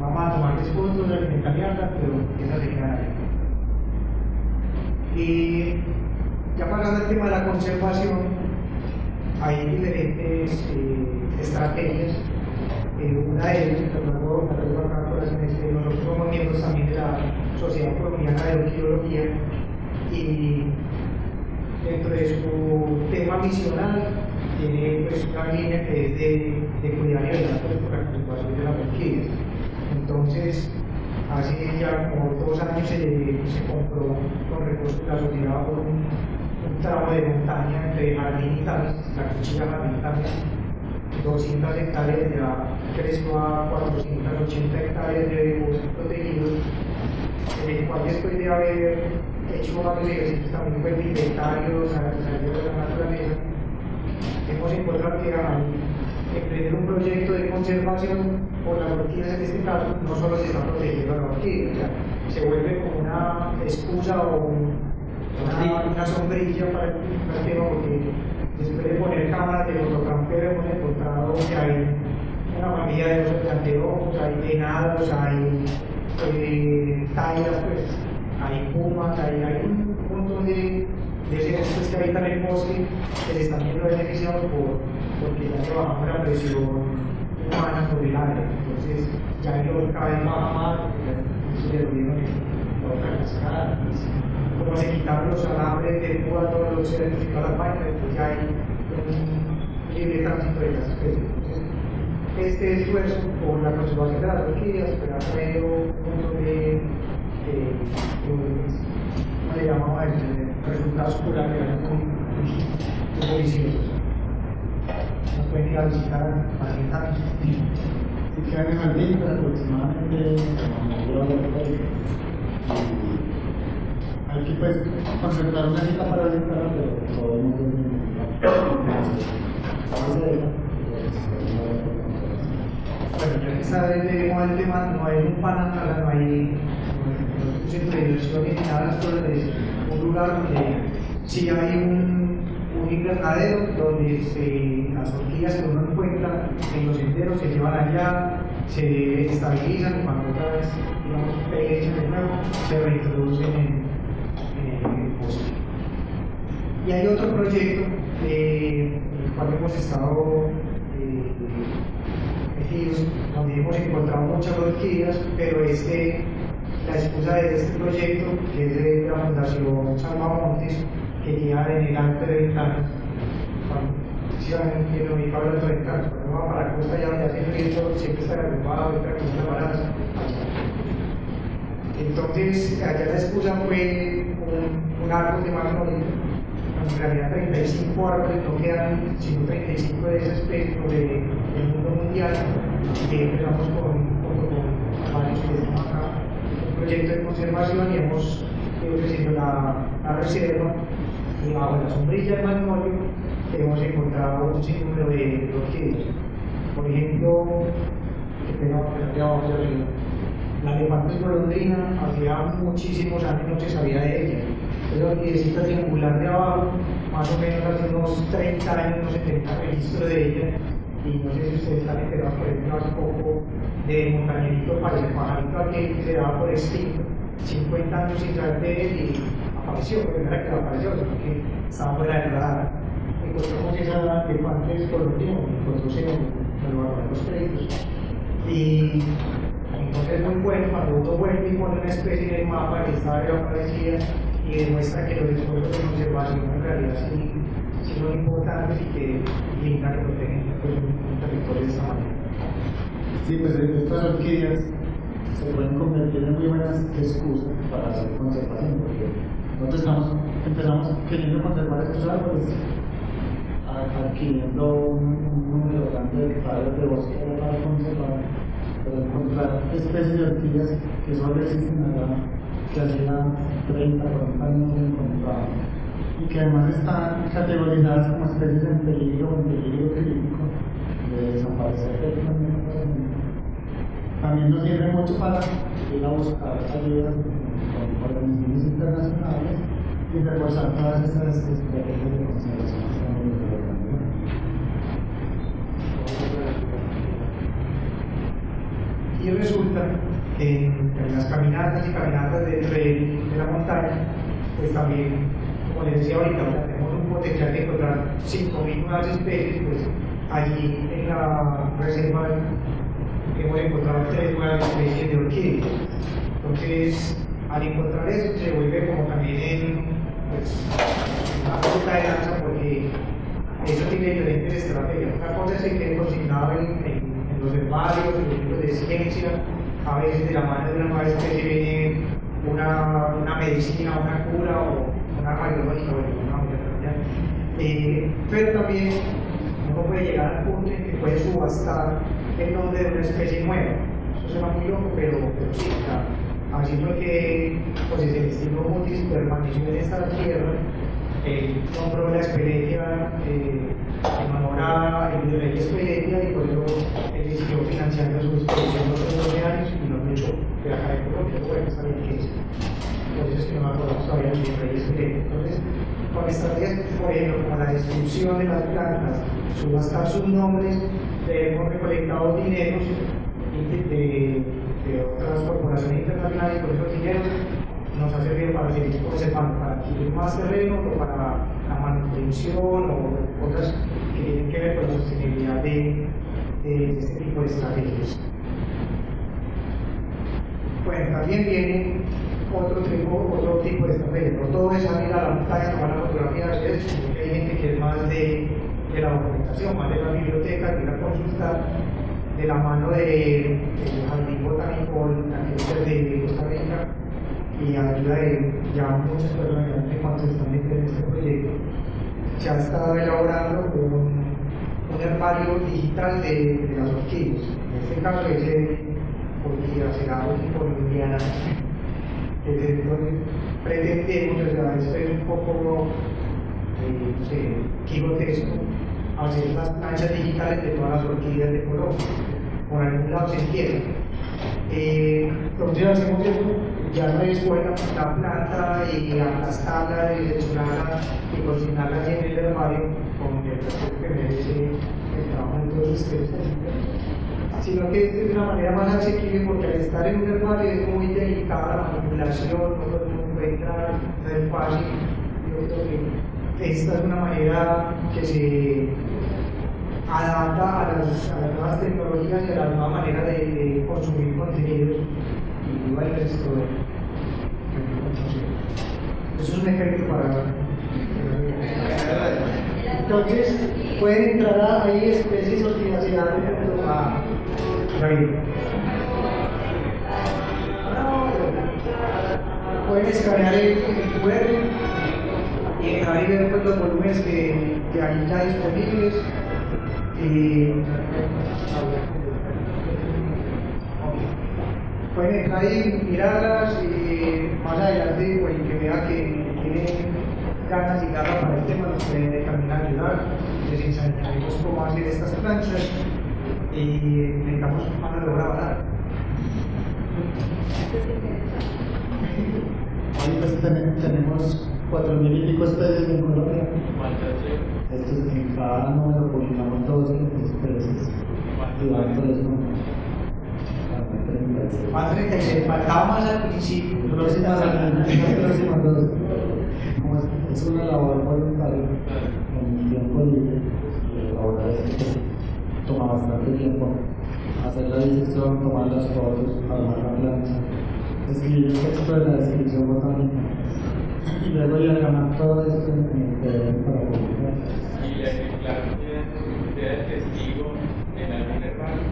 Vamos a tomar fotos, alimentarla, pero esa se. Y ya pasando al tema de la conservación, hay diferentes eh, estrategias. Eh, una de ellas, que luego que nosotros somos miembros también de la Sociedad Colombiana de Arqueología y dentro de su tema misional tiene pues, una línea que es de, de cuidar y velar por la conservación de las orquídeas. Entonces, hace ya como dos años se, se compró con recursos de la sociedad por un, tramo de montaña entre Jardín y Tames, la cuchilla Jardín y Tames, 200 hectáreas ya creció a 480 hectáreas de bosques protegidos, en el cual después de haber hecho varios ejercicios también fue inventarios, salir de la naturaleza, hemos encontrado que al emprender un proyecto de conservación por las orquídeas en este caso, no solo se está protegiendo la orquídea, o sea, se vuelve como una excusa o una, una sombrilla para el, para el, tema, porque después de poner cámaras de fotocampeo hemos encontrado que hay una familia de los anteojos, hay venados, hay eh, tallas, pues, hay pumas, hay, hay un montón de, de seres que habitan el bosque que se están viendo beneficiados por, porque ya que bajamos la presión humana sobre el área. Entonces, ya río cada vez más, porque ya se le la otra cascada. Como se quitaron los alambres de púa, todos los certificados de la página, entonces ya hay un libre tránsito de las especies. Este esfuerzo por la conservación de las orquídeas pues, ha traído un montón de, de, de ¿cómo le llamamos resultados colaterales muy. Nos pueden ir a visitar a 100 años. Si quedan en jardín, pues aproximadamente. Hay que pues concertar una cita para visitarla, pero podemos Bueno, ya que saben de el tema, no hay un panamá, no hay no hay centro de diversión ni nada, solo es un lugar donde sí hay un, un invernadero donde las orquídeas que uno encuentra en los senderos se llevan allá, se estabilizan y cuando otra vez, digamos, pegan de nuevo, se reintroducen en, el bosque. Y hay otro proyecto eh, en el cual hemos estado eh, metidos, donde hemos encontrado muchas orquídeas, pero este, la excusa de este proyecto, que es de la Fundación Salvamontes, que lleva en el alto de van en el ubicado de ventanas, cuando va para costa ya donde hace frío, siempre está derrumbado, entra con una baraza. Entonces, allá la excusa fue un, un árbol de magnolia en realidad 35 árboles, no quedan sino 35 de esas especies sobre el mundo mundial, que empezamos con, con que estamos acá, un proyecto de conservación y hemos ido creciendo la, la reserva y bajo la sombrilla del magnolio hemos encontrado un sinnúmero de, de orquídeas. Por ejemplo, arriba. La elefantes golondrina, hacía muchísimos años no se sabía de ella. Esa orquídecita triangular de abajo, más o menos hace unos 30 años no se tenía registro de ella. Y no sé si ustedes están enterados, por ejemplo, hace poco de montañerito parece pajarito aquel que se daba por extinto, 50 años sin saber de él y apareció, era que apareció, sino que estaba fuera del radar. Encontramos esa elefantes golondrina, encontró en los créditos. Y entonces es muy bueno cuando uno vuelve y pone una especie de mapa que está reaparecida y demuestra que los esfuerzos de conservación en realidad sí, sí son importantes y que brindan y protegen pues, un territorio de esta manera. Sí, pues estas orquídeas se pueden convertir en muy buenas excusas para hacer conservación, porque nosotros estamos, empezamos queriendo conservar estos árboles, adquiriendo un, un número grande de hectáreas de bosque para conservar pero encontrar especies de orquídeas que solo existen acá, que hacía 30, 40 años no encontraban, y que además están categorizadas como especies en peligro en peligro crítico de desaparecer. También nos sirve mucho para ir a buscar ayudas con organismos internacionales y reforzar todas estas estrategias de conservación que estamos desarrollando. Y resulta que en, las caminatas y caminatas de, de, la montaña, pues también, como les decía ahorita, tenemos un potencial de encontrar 5.000 nuevas especies, pues allí en la reserva hemos encontrado tres nuevas especies de orquídeas. Entonces, al encontrar eso, se vuelve como también en pues, una punta de lanza, porque eso tiene diferentes estrategias. Una cosa es el que es consignado en, en los herbarios, en los libros de ciencia, a veces de la mano de una nueva especie viene una, una medicina, una cura o una radiológica o una unidad eh, Pero también uno puede llegar al punto en que puede subastar el nombre de una especie nueva. Eso suena muy loco, pero, pero sí, o fue que pues, el mutis permaneció en esta tierra compró la experiencia eh, en la experiencia y por eso él decidió financiando su exposición los 12 años y lo mucho de acá de Colombia, bueno, está bien que es. Por eso es que no me acuerdo todavía de rey experiencia. Entonces, con estrategias, por ejemplo, como la descripción de las plantas, subastar sus nombres, hemos recolectado dineros de, de, de otras corporaciones internacionales, por esos dineros nos ha servido para seguir conservando, para adquirir más terreno o para la manutención o cosas que tienen que ver con la sostenibilidad de, de este tipo de estrategias. Bueno, también viene otro tipo, otro tipo de estrategia. No todo es salir a la montaña, tomar la fotografía, que hay gente que es más de, de la documentación, más de la biblioteca, de ir a consultar de la mano de, Jardín Botánico de Costa Rica y ayuda de ya muchas personas que cuando están en este proyecto. Se ha estado elaborando un, un herbario digital de, de, las orquídeas. En este caso es el orquídea será colombiana. Entonces pretendemos, o sea, esto es un poco, eh, no sé, quijotesco, hacer las planchas digitales de todas las orquídeas de Colombia. Por algún lado se. Eh, entonces hacemos eso, ya no es buena la planta y aplastarla y seleccionarla y cocinarla en el herbario respeto que merece el trabajo de todos ustedes sino que es de una manera más asequible porque al estar en un herbario es muy delicada la manipulación, no todo el mundo entra, no fácil. Yo creo que esta es una manera que se adapta a las, a las nuevas tecnologías y a la nueva manera de, consumir contenidos. Y resto de eso es un ejemplo para entonces pueden entrar ahí especies orquídeas a pueden escanear el, el y dejar ahí ver pues, los volúmenes que, que hay ya disponibles. Y, pueden entrar ahí, mirarlas y más adelante pues, que vea que tienen ganas y garra para el tema, nos puede también ayudar. Les enseñaremos cómo hacer estas planchas y necesitamos mano de obra barata. Ahorita tenemos cuatro mil y pico especies en Colombia. Estos en cada número publicamos dos especies. Durante los números. Más 36, faltaba más al principio. Próximas próximas dos. Como es, es una labor voluntaria, en tiempo libre, elaborar esto toma bastante tiempo. Hacer la disección, tomar las fotos, armar la plancha, escribir el texto de la descripción botánica y luego diagramar todo esto en el PDF para publicar. ¿Y la ejemplares queda testigo en algún herbario?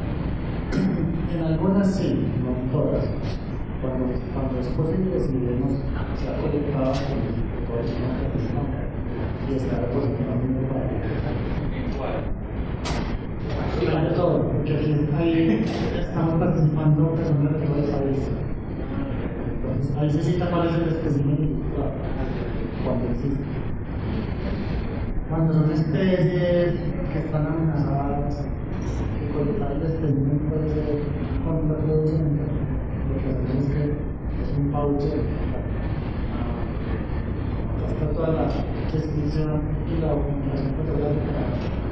En algunas sí, no en todas. Cuando, cuando es posible, si vemos se ha conectado con el protocolo y está positivamente para ¿En cuál? Claro, todo, porque aquí ahí estamos participando personas de todo el país. Entonces, ahí se cita cuál es el espécimen cuando existe. Cuando son especies que están amenazadas, que colocar el espécimen puede ser contraproducente, lo que hacemos es que es un pauche. Está toda la descripción y la documentación fotográfica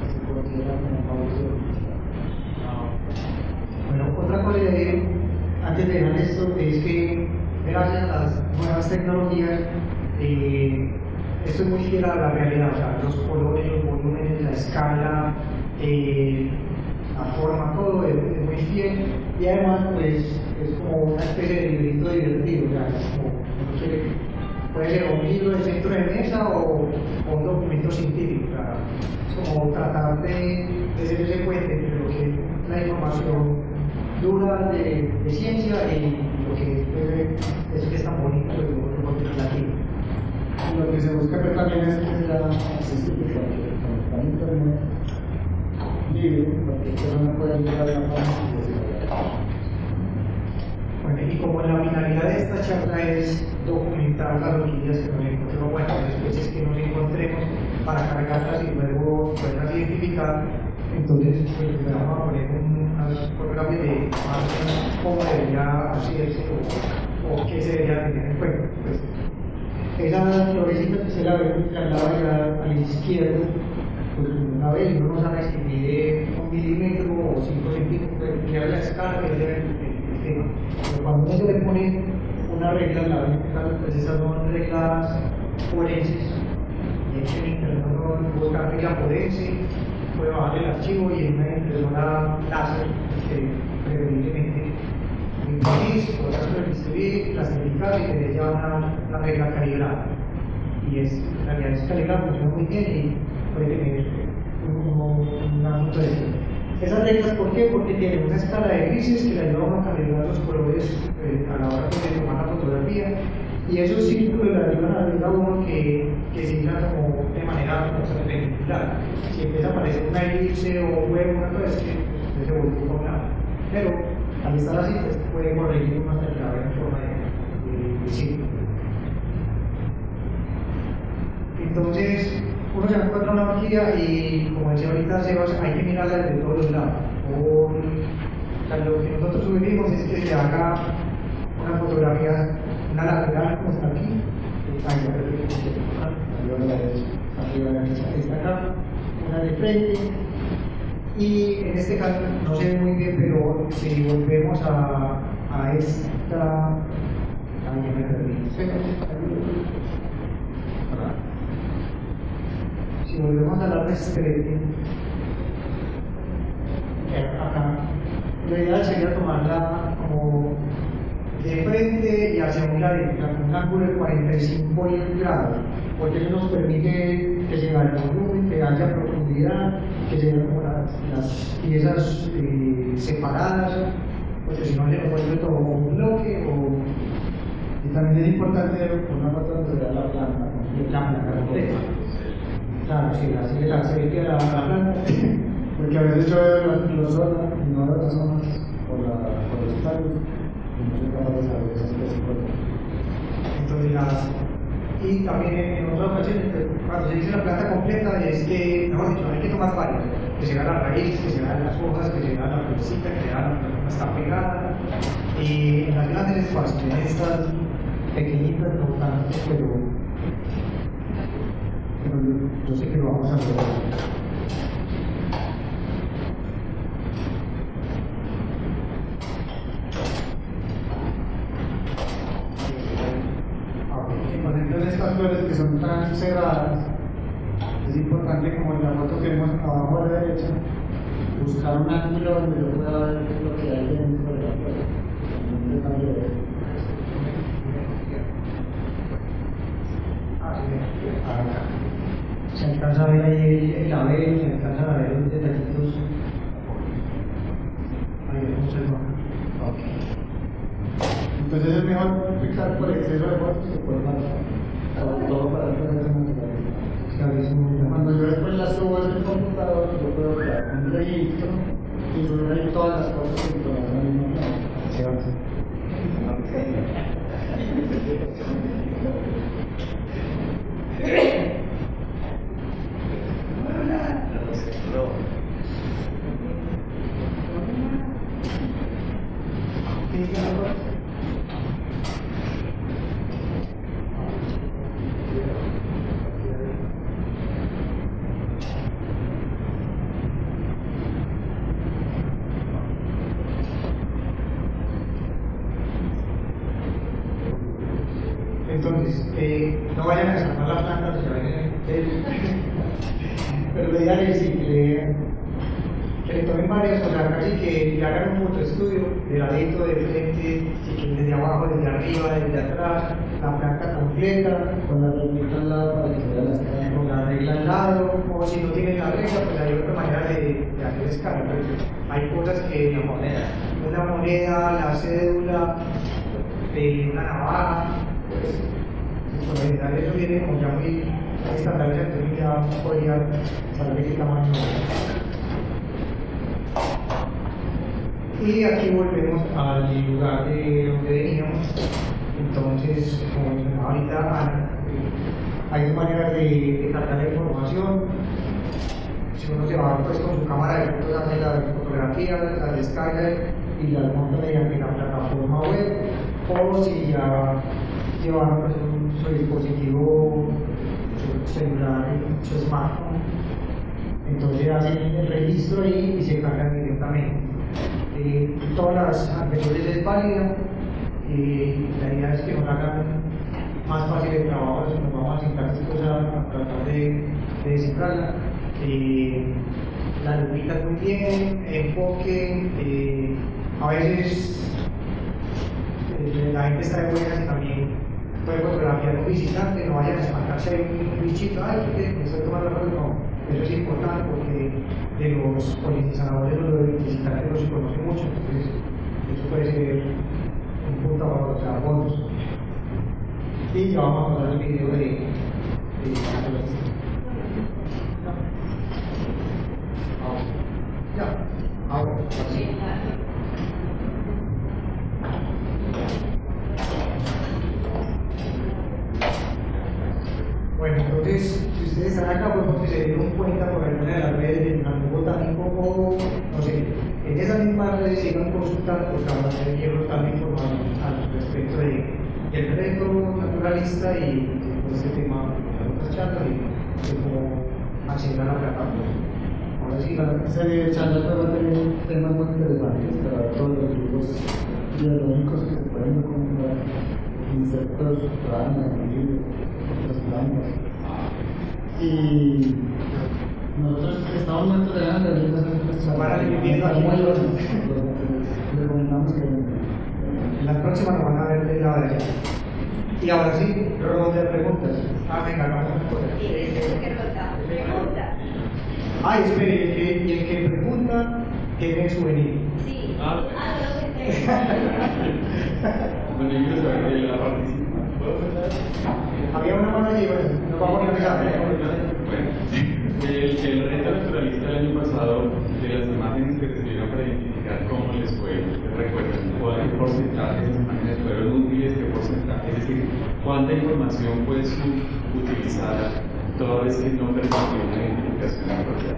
que se considera como pauche. Bueno, otra cosa que antes de dejar esto, es que gracias a las nuevas tecnologías, eh, esto es muy fiel a la realidad, o sea, los colores, los volúmenes, la escala, eh, la forma, todo es, es, muy fiel. Y además pues es como una especie de librito divertido, o sea, como, puede ser un libro de centro de mesa o, o un documento científico, o sea, es como tratar de, de ser ese puente entre lo que la información dura de, de, ciencia y lo que es, que es tan bonito y lo que contemplativo. Lo que se busca pero también es que sea accesible para internet libre, porque persona puede llegar a la Bueno, y como la finalidad de esta charla es documentar las orquídeas que nos encontremos, bueno, las especies que nos encontremos para cargarlas y luego poderlas identificar, entonces pues, vamos a poner unas fotografías de cómo debería hacerse o, o qué se debería tener en cuenta. Pues, esa florecita que se la ve que ya a la izquierda, pues una vez uno no sabe si mide un milímetro o cinco centímetros, pues ya la escala que es el, tema. Pero cuando uno se le pone una regla, la pues esas son reglas forenses. Y en el internet uno busca regla forense, bajar el archivo y una impresora láser que preferiblemente en país, podrás distribuir, clasificar y tener ya una, una regla calibrada. Y es, en realidad es calibrada, funciona muy bien y puede tener un, un, un asunto de. Esas reglas, ¿por qué? Porque tienen una escala de grises que le ayuda a calibrar los colores eh, a la hora de tomar la fotografía. Y esos círculos le ayudan a ver a uno que, que sigan como de manera como Si empieza a aparecer una elipse o un huevo, una cosa, es que se vuelve un. Pero al estar así, pues puede corregir la vea en forma de, de. Entonces, uno se encuentra una orquídea y, como decía ahorita Sebas, hay que mirarla desde todos los lados. Lo que nosotros sugerimos es que se haga una fotografía, una lateral como está aquí, ahí ya acá, una de frente, y en este caso no se ve muy bien, pero si volvemos a, a esta, ahí ya me perdí, si volvemos a la restrete, acá, la idea sería tomarla como de frente y hacia un lado, con un ángulo de 45 grados, porque eso nos permite que se el volumen, que haya profundidad, que se vean como las, las piezas eh, separadas, porque si no nos vuelve todo un bloque o Y también es importante una foto donde vea la planta. la planta completa. Claro, sí, así la se que la, la planta. Porque a veces yo veo los, y no veo las zonas por, la, por los tallos y no soy capaz de saber esas cosas. Entonces, las, y también en, otras ocasiones, cuando se dice la planta completa, es que, mejor dicho, hay que tomar varias. Que se vea la raíz, que se vean las hojas, que se vea la florecita, que se planta está pegada. Y en las grandes es fácil, en estas pequeñitas no tanto, pero, pero yo sé que lo vamos a lograr. En estas flores que son tan cerradas, es importante, como en la foto que vemos abajo a la derecha, buscar un ángulo donde yo pueda ver lo que hay dentro de la flor. De- Ah, acá. Se alcanza a ver ahí el labelo, se alcanza a ver los detallitos. Ahí vemos el bajo. Entonces es mejor fijar por exceso de fotos que por nada. Sobre todo para ese material. Clarísimo. Cuando yo después las subo en el computador, yo puedo crear un registro y subir ahí todas las cosas que todas al mismo tiempo. Se va. Entonces, eh, no vayan a desarmar la planta, que se vayan a Pero la idea es sí, que le, que le tomen varias, o sea, casi que le hagan un fotoestudio de ladito, de frente, si quieren desde abajo, desde arriba, desde atrás, la planta completa, Con la reglita al lado para que se vea la escala. con la regla al lado, o si no tienen la regla, pues hay otra manera de, de hacer escala. Pero hay cosas que moneda, una moneda, la cédula, eh, una navaja, pues, por general eso viene como ya muy estandarizado, entonces ya podría saber qué tamaño. Y aquí volvemos al lugar de donde veníamos. Entonces, ahorita hay dos maneras de, de cargar la información. Si uno se va pues, con su cámara de fotos, hace las fotografías, las descarga y las monta mediante la plataforma web, o si ya pues, un, su dispositivo su celular, su smartphone, entonces hacen el registro ahí y se cargan directamente. Eh, todas las anteriores es válida. Eh, la idea es que nos hagan más fácil de trabajo nos vamos a sentar a tratar de, de descifrarla. Eh, la lupita muy bien, enfoque, eh, a veces eh, la gente está de buenas y también puede fotografiar un visitante, no vayan a espantarse un bichito, ay, que me estoy tomando la no, eso es importante porque de los polinizadores los visitantes no se conoce mucho, entonces eso puede ser un punto a favor, o sea, fotos. Y ya vamos a pasar el video de, de la turista. Ya, ahora, así. Bueno, entonces, si ustedes están acá, pues porque se dieron cuenta por alguna de las redes del Jardín Botánico o, no sé, en esas mismas redes sigan consultando, porque ahora se dieron tanta información al respecto de, del reto naturalista y de todo este tema de otras charlas y de cómo acceder a la plataforma. La de charlas va a tener temas muy interesantes para todos los grupos biológicos que se pueden documentar, insectos, ranas, anfibios, otras plantas. Y nosotros estamos muy tolerantes de charlas. Para aquí en los- los- recomendamos que En la próxima nos van a ver de allá. Y ahora sí, ronda de preguntas. Ah, venga, vamos a poner. Y dice que rota, pregunta. Ah, espere, y el que, y el que pregunta tiene el souvenir. Sí. Ah, Ah, que Bueno, yo quiero saber de la participación. ¿Puedo empezar? Había una mano allí, bueno, nos vamos a organizar. Bueno, el, el reto naturalista del año pasado, de las imágenes que recibieron para identificar cómo les fue, recuerdan cuál porcentaje de esas imágenes fueron útiles, qué porcentaje, es decir, cuánta información fue utilizada toda vez que no permitió una identificación apropiada.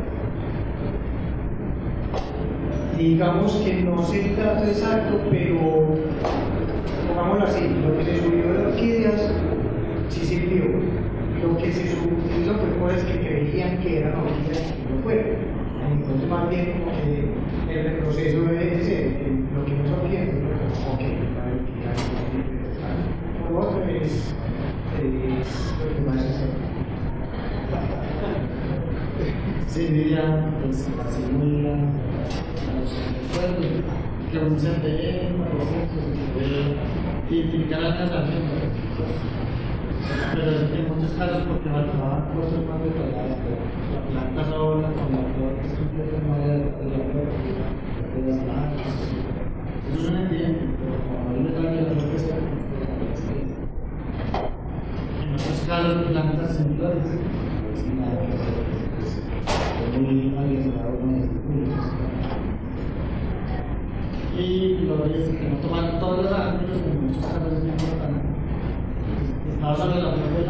Digamos que no sé el dato exacto, pero pongámoslo así, lo que se subió de orquídeas sí sirvió. Lo que se utilizó fue cosas que creían que eran orquídeas y no fueron. Entonces, más bien, como que el proceso debe ser que lo que no es orquídea, es lo que ok, la orquídea es lo que más se hace. Sí, diría, pues, así muy a, a los recuerdos, que uno se entere en procesos, que puede identificar a las naciones. Pero en muchos casos, porque faltaban cosas más detalladas, todos los ángulos, en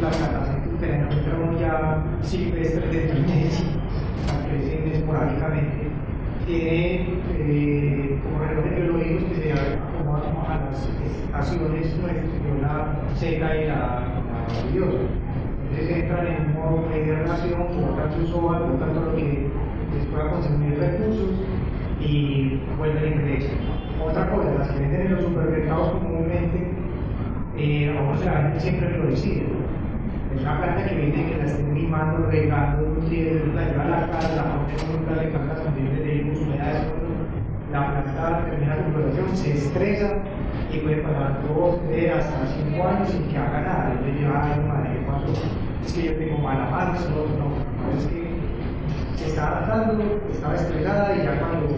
las que encuentran ya silvestres de Trinesi, crecen esporádicamente, tiene eh, como relojes biológicos que se acomodan a las estaciones nuestras, la seca y la, la lluviosa. Entonces entran en un modo de relación, botan sus hojas, botan todo lo que les pueda consumir recursos y vuelven y crecen. Otra cosa, las que venden en los supermercados comúnmente, eh, a la venden siempre florecida. Es una planta que viene que la estén mimando, regando, nutriendo, la lleva a la casa, la un plan de cargas condiciones de luz, humedades, la planta termina su floración, se estresa y puede pasar dos, tres, hasta cinco años sin que haga nada. Entonces yo, ay, madre, ¿qué? Es que yo tengo mala mano, no, no, es que se estaba adaptando, estaba estresada y ya cuando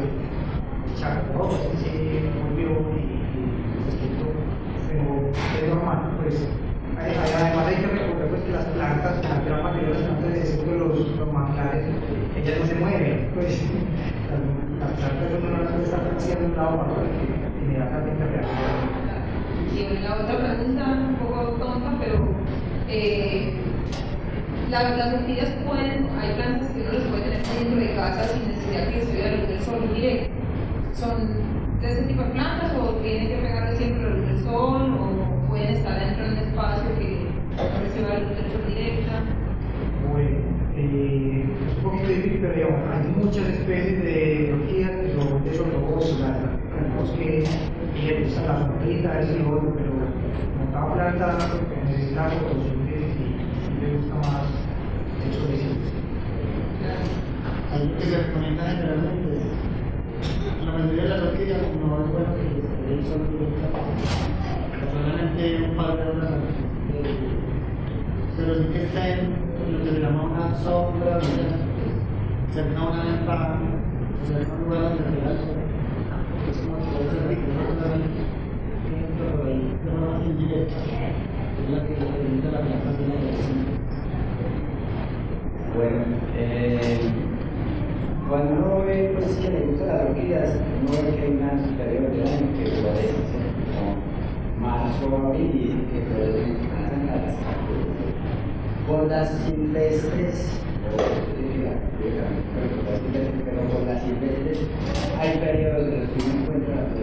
se acomodó, pues sí, volvió y, y pero es normal, pues además hay que recordar pues, las plantas, la gran mayoría de las plantas de los, los manglares, ellas no se mueven, pues las, las plantas son una que están haciendo un lado para otro que inmediatamente reaccionan. Y la otra pregunta, un poco tonta, pero eh, la, las orquídeas pueden, hay plantas que uno las puede tener dentro de casa sin necesidad que estuviera la luz del sol directo. ¿Son de ese tipo de plantas o tienen que pegarle siempre la luz del sol eh, es un poquito difícil, pero digamos, hay muchas especies de orquídeas que son de esos lobos, el bosque, le gusta la sombrita, y otro, pero como cada planta necesita fotosíntesis y, le gusta más el solecito. Algo que se recomienda generalmente la mayoría de las orquídeas no es bueno que les dé el sol directamente, solamente un par de horas. Pero sí que estén que una sombra. Es que ¿no? Es la que la la. Bueno, eh, cuando uno ve pues, que le gustan las orquídeas, uno ve que hay una superior de año que florece, ¿cierto? como marzo, abril, que florecen a las Por las silvestres, hay periodos de los que uno encuentra la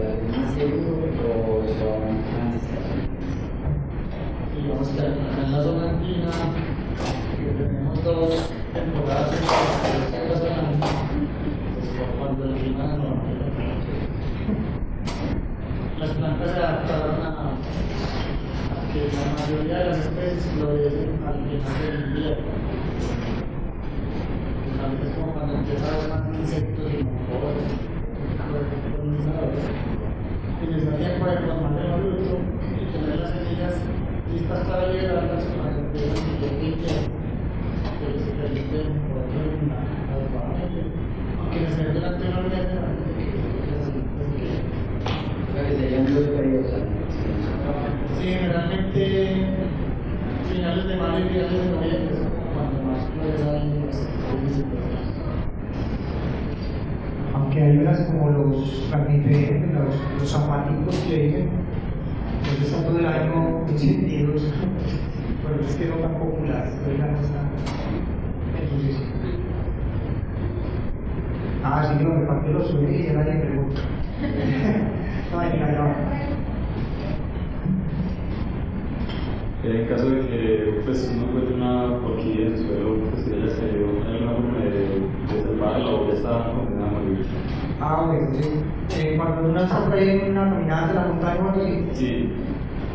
Sí,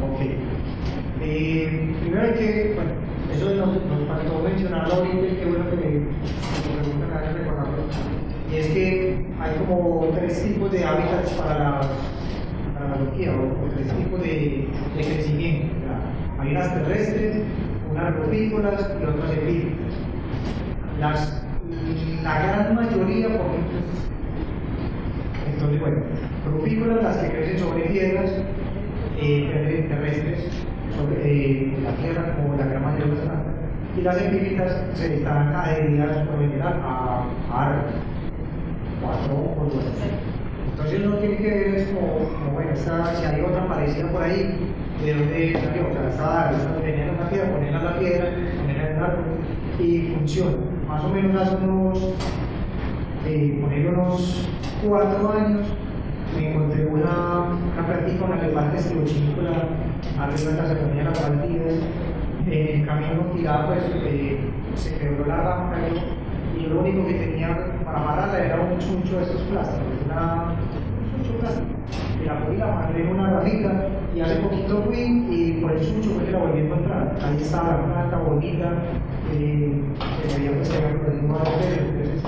Ok. Eh, primero hay que, bueno, eso nos, nos faltó mencionarlo ahorita y qué bueno que me, preguntan a recordarlo. Y es que hay como tres tipos de hábitats para la, para la orquídea, o, tres tipos de, de crecimiento. ¿verdad? Hay unas terrestres, unas rupícolas y otras epífitas. Las, la gran mayoría, por ejemplo, entonces, bueno, rupícolas, las que crecen sobre piedras, eh, terrestres, sobre eh, la tierra, como la gran mayoría de las plantas. Y las epífitas se están adheridas por general a árboles, cuatro o dos. Entonces uno tiene que ver como, bueno, si hay otra parecida por ahí, de dónde salió, o sea, esta, esta venía en una piedra, ponerla en la piedra, ponerla en el árbol y funciona. Más o menos hace unos, eh, poner unos cuatro años, me encontré una, una práctica, una elefante estilochícola, arriba de la cercanía de las partidas, en el camino tirado, pues eh, se quebró la rama, y lo único que tenía para amarrarla era un chuncho de estos plásticos, una, un chuncho plástico. Y la cogí, la en una ramita, y hace poquito fui y por el chuncho fue que la volví a encontrar. Ahí estaba la planta bonita, eh, que que había perdido varios pelos, entonces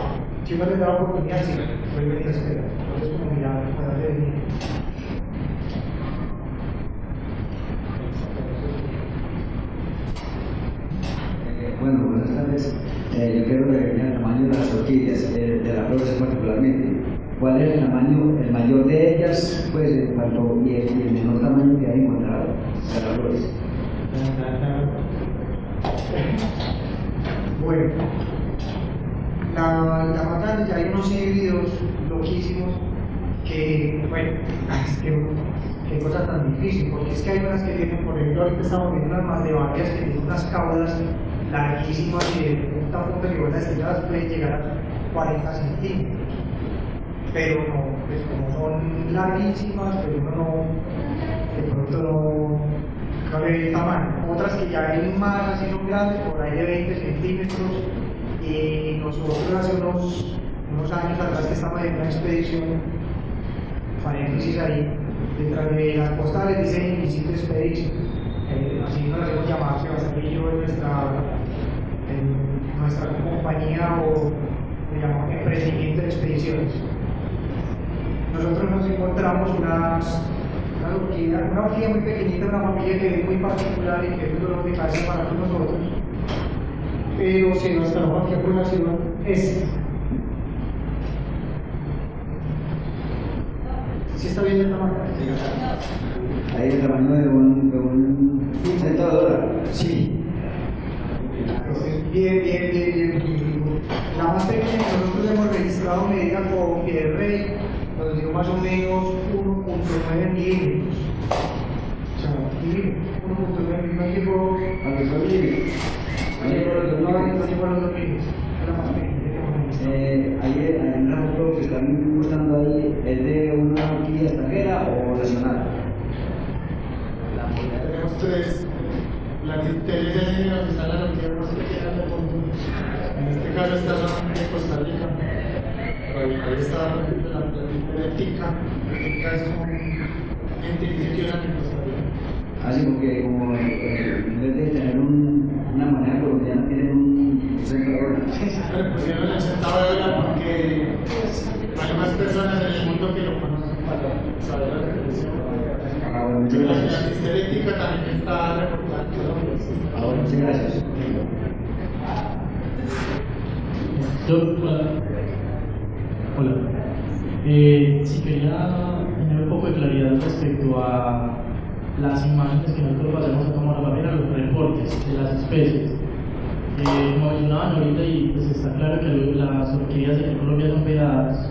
si uno le da la oportunidad, sí, vuelve a esperar. Entonces, como mirar, para de Eh, bueno, buenas tardes. Eh, yo quiero referirme al tamaño de las orquídeas, eh, de las flores particularmente. ¿Cuál es el tamaño, el mayor de ellas, pues, en cuanto y el, el menor tamaño que hay encontrado de las flores? Bueno, la, la más hay unos híbridos loquísimos que, bueno, qué cosa tan difícil, porque es que hay unas que tienen, por ejemplo, ahorita estamos viendo unas mandevarias que tienen unas caudas larguísimas y de punta a punta que van a estirar pueden llegar a 40 centímetros. Pero no, pues como son larguísimas, pero uno no, de pronto no, no le ve el tamaño. Otras que ya ven más así son grandes, por ahí de 20 centímetros, y nosotros hace unos, unos años atrás que estábamos en una expedición, paréntesis ahí, detrás de las postales dice Invisit Expedition, eh, así nos hacemos llamar Sebastián y yo en nuestra, nuestra compañía o llamamos emprendimiento de expediciones. Nosotros nos encontramos unas, una orquídea, una orquídea muy pequeñita, una familia que es muy particular y que es un dolor de cabeza para todos nosotros, pero se nos trajo aquí a colación esta. ¿Sí está bien el tamaño? Ahí el tamaño de un, de un centro de dólar. Sí. Bien, bien, bien, bien. La más pequeña que nosotros hemos registrado medida con pie de rey nos dio más o menos 1.9 milímetros. O sea, milímetros, 1.9 milímetros. No llegó, Aunque fue libre. no llegó a los no, no llegó a los dos milímetros. Era más pequeña que hemos registrado. Eh, ahí en la foto que están mostrando ahí, ¿es de una orquídea extranjera o nacional? Tenemos tres. Que ustedes ya tienen donde está la orquídea más pequeña del mundo. En este caso está la de Costa Rica. Ahí, está la plantita de tica. La tica es como gentilicio que usan en Costa Rica. Así porque como eh, en vez de tener un, una moneda colombiana tienen un centro de dólar. Le pusieron el centavo de dólar porque hay más personas en el mundo que lo conocen para saber la referencia. Ah, La gracias. estética también está reportada Ah, bueno, muchas gracias. Yo, hola. Hola. Eh, sí, quería tener un poco de claridad respecto a las imágenes que nosotros pasamos a tomar también a los reportes de las especies. Eh, como mencionaban ahorita, y pues está claro que las orquídeas en Colombia son vedadas.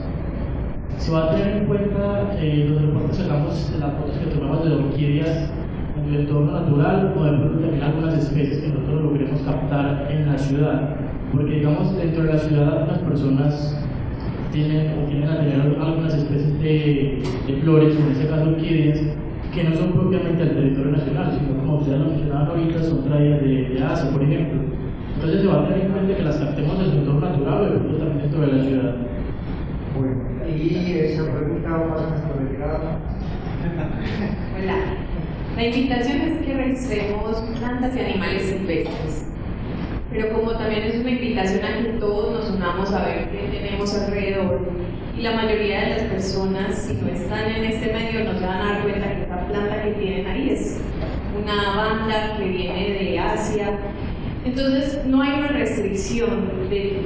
Se va a tener en cuenta eh, los reportes que sacamos de las fotos que tomamos de orquídeas el entorno natural o de pronto también algunas especies que nosotros logremos captar en la ciudad. Porque digamos dentro de la ciudad algunas personas tienen o tienen a tener algunas especies de, de flores, o en este caso orquídeas, que no son propiamente del territorio nacional, sino como ustedes lo mencionaban ahorita, son traídas de, de Asia, por ejemplo. Entonces se va a tener en cuenta que las captemos en su entorno natural o de pronto también dentro de la ciudad. Bueno, y esa pregunta más a nuestra delegada. Hola. La invitación es que registremos plantas y animales silvestres. Pero como también es una invitación a que todos nos unamos a ver qué tenemos alrededor. Y la mayoría de las personas, si no están en este medio, no se van a dar cuenta que esta planta que tienen ahí es una banda que viene de Asia. Entonces no hay una restricción de,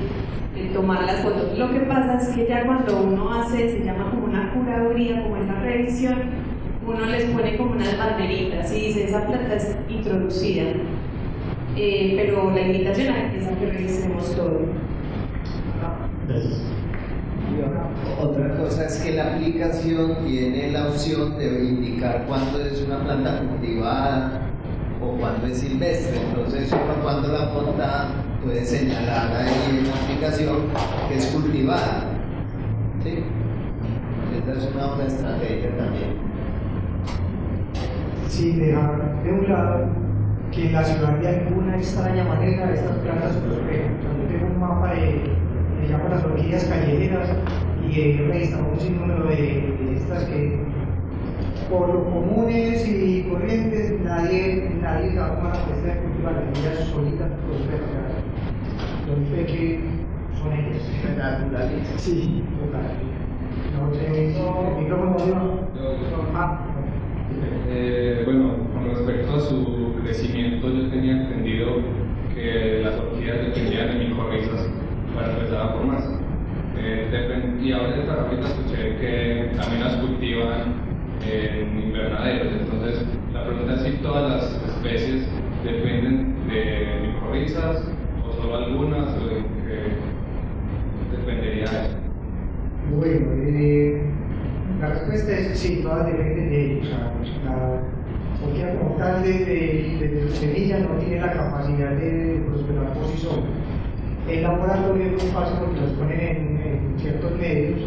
de tomar las fotos. Lo que pasa es que ya cuando uno hace, se llama como una curaduría, como es la revisión, uno les pone como unas banderitas y dice, esa planta es introducida. eh, pero la invitación es a que revisemos todo. Otra cosa es que la aplicación tiene la opción de indicar cuándo es una planta cultivada o cuándo es silvestre. Entonces, cuando la planta puede señalar ahí en la aplicación que es cultivada. ¿Sí? Esa es una buena estrategia también. Sin dejar de un lado que en la ciudad de alguna extraña manera estas plantas prosperan. Yo tengo un mapa de, se llama las orquídeas callejeras y he registrado un sinnúmero de, de estas que por lo comunes y corrientes nadie, nadie se va a tomar la de cultivar ellas solitas prosperan. Lo único es que son ellas. Sí, total. No el micrófono no. Ah, Eh, bueno, con respecto a su crecimiento, yo tenía entendido que las orquídeas dependían de micorrizas para empezar a formarse. Eh, y ahora ahorita escuché que también las cultivan en invernaderos. Entonces, la pregunta es si todas las especies dependen de micorrizas o solo algunas, o de qué dependería eso. Bueno, eh, la respuesta es sí, todas dependen de ellos. O sea, la orquídea como tal desde, desde su semilla no tiene la capacidad de prosperar por sí sola. El laboratorio es muy fácil porque los ponen en, en ciertos medios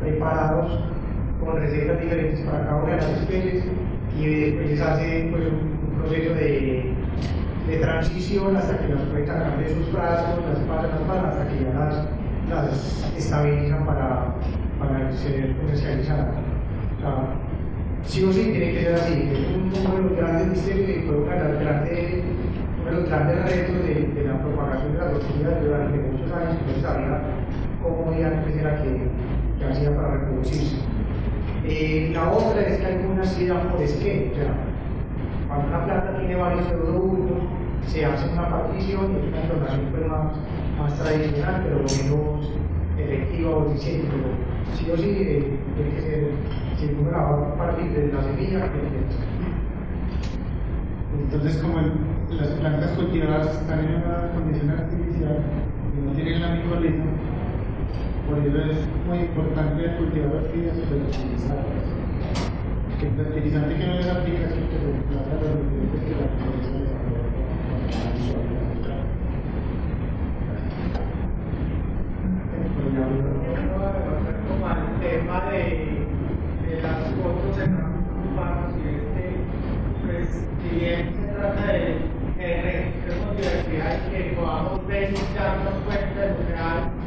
preparados con recetas diferentes para cada una de las especies y después les hacen pues, un proceso de, de transición hasta que las pueden sacar de sus frascos, las pasan, las hasta que ya las, las estabilizan para, para ser comercializadas. Sí o sí tiene que ser así, es un uno de los grandes misterios y fue grandes, uno de los grandes retos de, la propagación de las orquídeas durante muchos años, que no sabía cómo era que, que hacía para reproducirse. Eh, la otra es que algunas se dan por esquema, cuando una planta tiene varios productos, se hace una partición y una clonación pues, más, más tradicional, pero menos efectiva o eficiente. Sí o sí eh, tiene que ser, va a partir de la semilla. Entonces, como el- las plantas cultivadas están en una condición artificial y no tienen la micorriza, por eso es muy importante cultivar orquídeas fertilizadas. Que el fertilizante que no es aplicación que reemplaza los nutrientes que la micorriza le da. como al tema de, de las fotos en urbanos y este, pues si bien se trata de que registremos diversidad y que podamos ver y darnos cuenta de lo que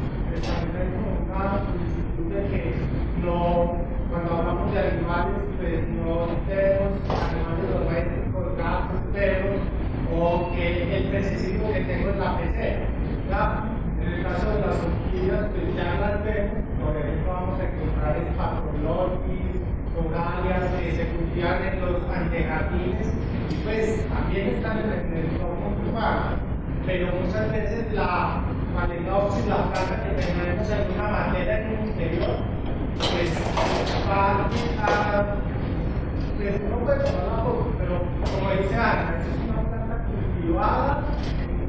เป็นโปรโมชั่นเป็นเส้นเวลามาหนึ่งรอบซึ่งหลักการก็จะเป็นงานก็ใช้คุณค่ามาเลยได้ทุกเดือนเป็นการที่ทางเป็นโปรโมชั่นของเราเป็นโปรโมชั่นที่เราตั้งแต่ปีว่า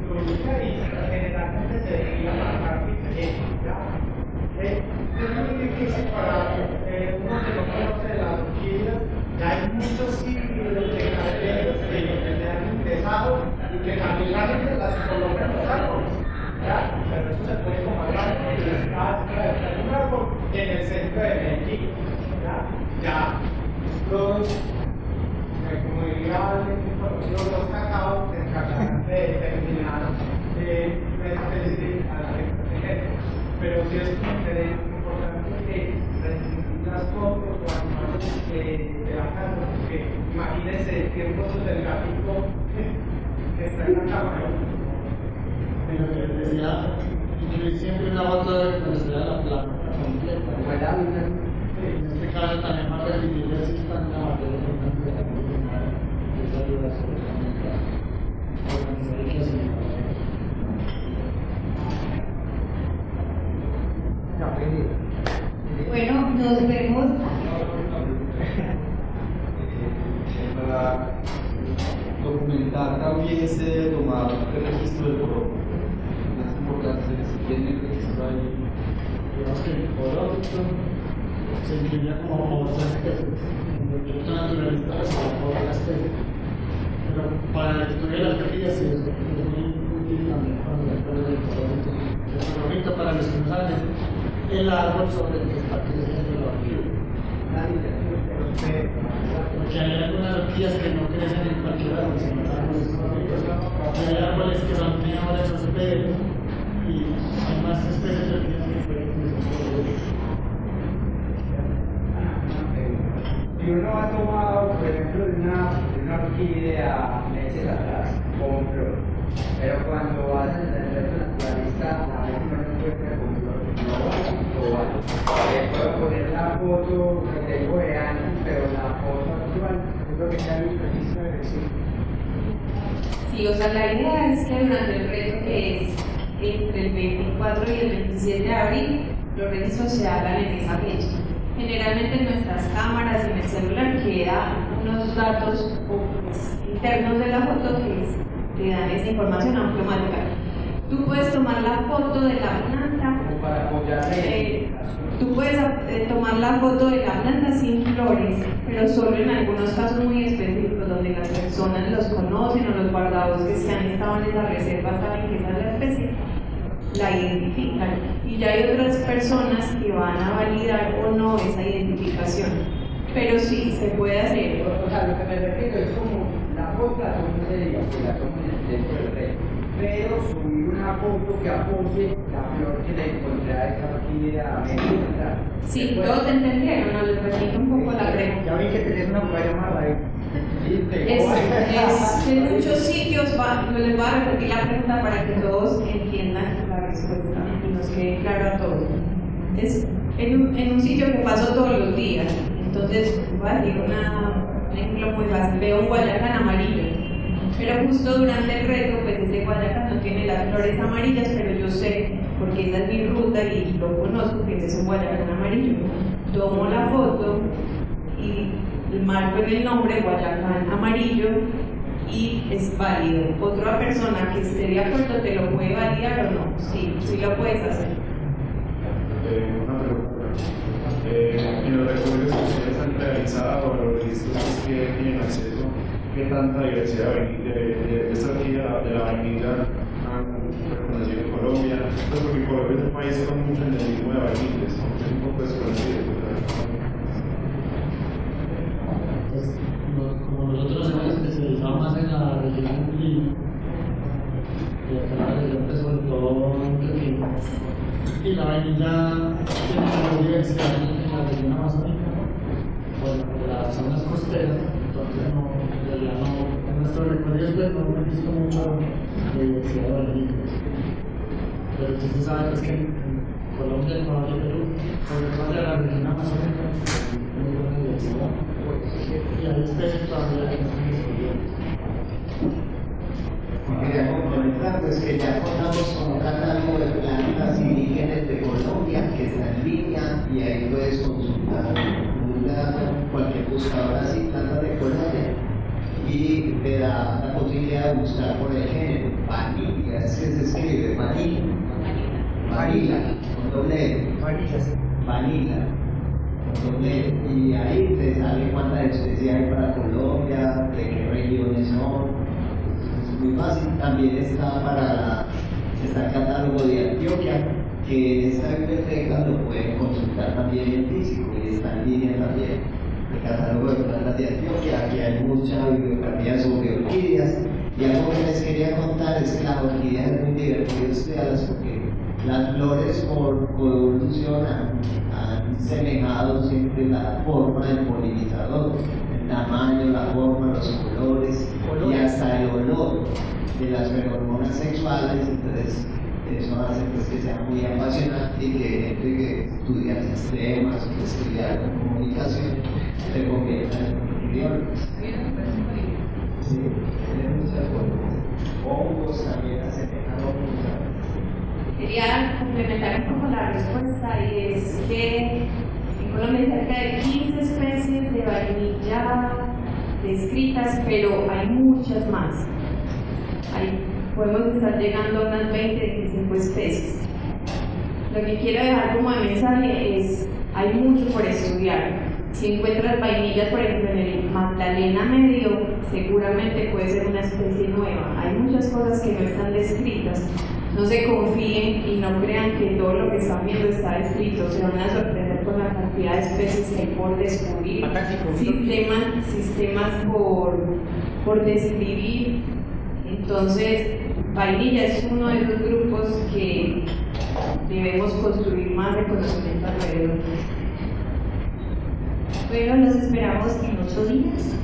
โดยใช้ในการที่จะเจอการที่จะเห็นได้ในเรื่องนี้ imagínense fotos del gatito que está en la cámara. Pero que decía, incluir siempre una foto de la planta completa. En este caso también la de que es ayuda organizar. Bueno, nos vemos. para documentar también se debe tomar el registro foro. Tiene el ahí. Digamos que el producto se entiende como. El producto naturalista otra especie. Pero para la de las sí es muy útil también cuando se bonito para los que el árbol sobre el que está creciendo. Porque hay algunas orquídeas que no crecen en cualquier árbol, sino árboles hay árboles que son mejores especies y hay más especies de orquídeas que pueden crecer. Si uno ha tomado, por ejemplo, de una, de una orquídea meses atrás, flor, pero cuando hacen el reto naturalista, a veces no encuentra con no va a. Le puedo poner la foto que tengo de antes, pero la foto actual, es lo que está en el registro de. Sí, o sea, la idea es que durante el reto que es entre el 24 y el 27 de abril, los registros se hagan en esa fecha. Generalmente en nuestras cámaras y en el celular quedan unos datos pues, internos de la foto que te dan esa información automática. Tú puedes tomar la foto de la planta eh. Tú puedes eh, tomar la foto de la planta sin flores, pero solo en algunos casos muy específicos donde las personas los conocen o los guardabosques que han estado en esa reserva saben que esa es la especie, la identifican. Y ya hay otras personas que van a validar o no esa identificación. Pero sí, se puede hacer. O sea, lo que me refiero es como la foto la día, que la del reto, pero subir una foto que apoye la flor que le encontré a esa orquídea a medio ¿verdad? Sí, todos te entendieron, no les repito un poco la pregunta. Ya vi que tenés una más Es, es- en muchos sitios, va, no les voy a repetir la pregunta para que todos entiendan la respuesta y nos quede claro a todos. Es en un, en un sitio que paso todos los días. Entonces, voy a decir una, un ejemplo muy fácil. Veo un guayacán amarillo, pero justo durante el reto, pues ese guayacán no tiene las flores amarillas, pero yo sé, porque esa es mi ruta y lo conozco, que ese es un guayacán amarillo. Tomo la foto y marco en el nombre Guayacán amarillo y es válido. Otra persona que esté de acuerdo te lo puede validar o no. Sí, sí lo puedes hacer. Eh, una pregunta. Eh, en los recorridos que ustedes han realizado, los registros que tienen acceso, ¿qué tanta diversidad de, de, esta orquídea de la vainilla han reconocido en Colombia? Pues porque Colombia es un país con mucho endemismo de vainillas, es un poco desconocido. Pues, no- como nosotros hemos especializado más en la región andina, y acá la región, pues, Quindío, y la vainilla tiene mayor diversidad en la región amazónica, por, por las zonas costeras, entonces no, en realidad no, en nuestros recorridos pues, no hemos visto mucha diversidad de vainillas. Pero sí se sabe pues, que en Colombia, Ecuador y Perú, sobre todo de la región amazónica, hay muy buena diversidad. Y hay especies todavía que no se descubrieron. Quería complementar, pues que ya contamos con un catálogo de plantas indígenas de Colombia que está en línea y ahí puedes consultar cualquier buscador así, plantas de Colombia. Y te da la posibilidad de buscar por el género, vanilla, es que se escribe vanilla, vanilla, con doble vanilla, L. y ahí te sale cuántas especies hay para Colombia, de qué regiones son, es muy fácil. También está para está el catálogo de Antioquia, que en esta biblioteca lo pueden consultar también en físico y está en línea también. El catálogo de plantas de Antioquia, aquí hay mucha bibliografía sobre orquídeas. Y algo que les quería contar es que las orquídeas es muy divertido estudiarlas porque las flores por han semejado siempre la forma del polinizador, el tamaño, la forma, los colores y hasta el olor de las feromonas sexuales. Entonces, eso hace pues, que sea muy apasionante y que gente que estudia sistemas que estudia comunicación se convierta en biólogos. Sí, muchas formas. Hongos también hongos. Quería complementar un poco la respuesta y es que en Colombia hay cerca de 15 especies de vainilla, de descritas, pero hay muchas más. Podemos estar llegando a unas 20, 25 especies. Lo que quiero dejar como de mensaje es, hay mucho por estudiar. Si encuentras vainillas, por ejemplo, en el Magdalena Medio, seguramente puede ser una especie nueva. Hay muchas cosas que no están descritas. No se confíen y no crean que todo lo que están viendo está escrito. Se van a sorprender con la cantidad de especies que hay por descubrir, sistemas, sistemas por, por describir. Entonces, vainilla es uno de los grupos que debemos construir más de conocimiento alrededor. Bueno, nos esperamos en ocho días.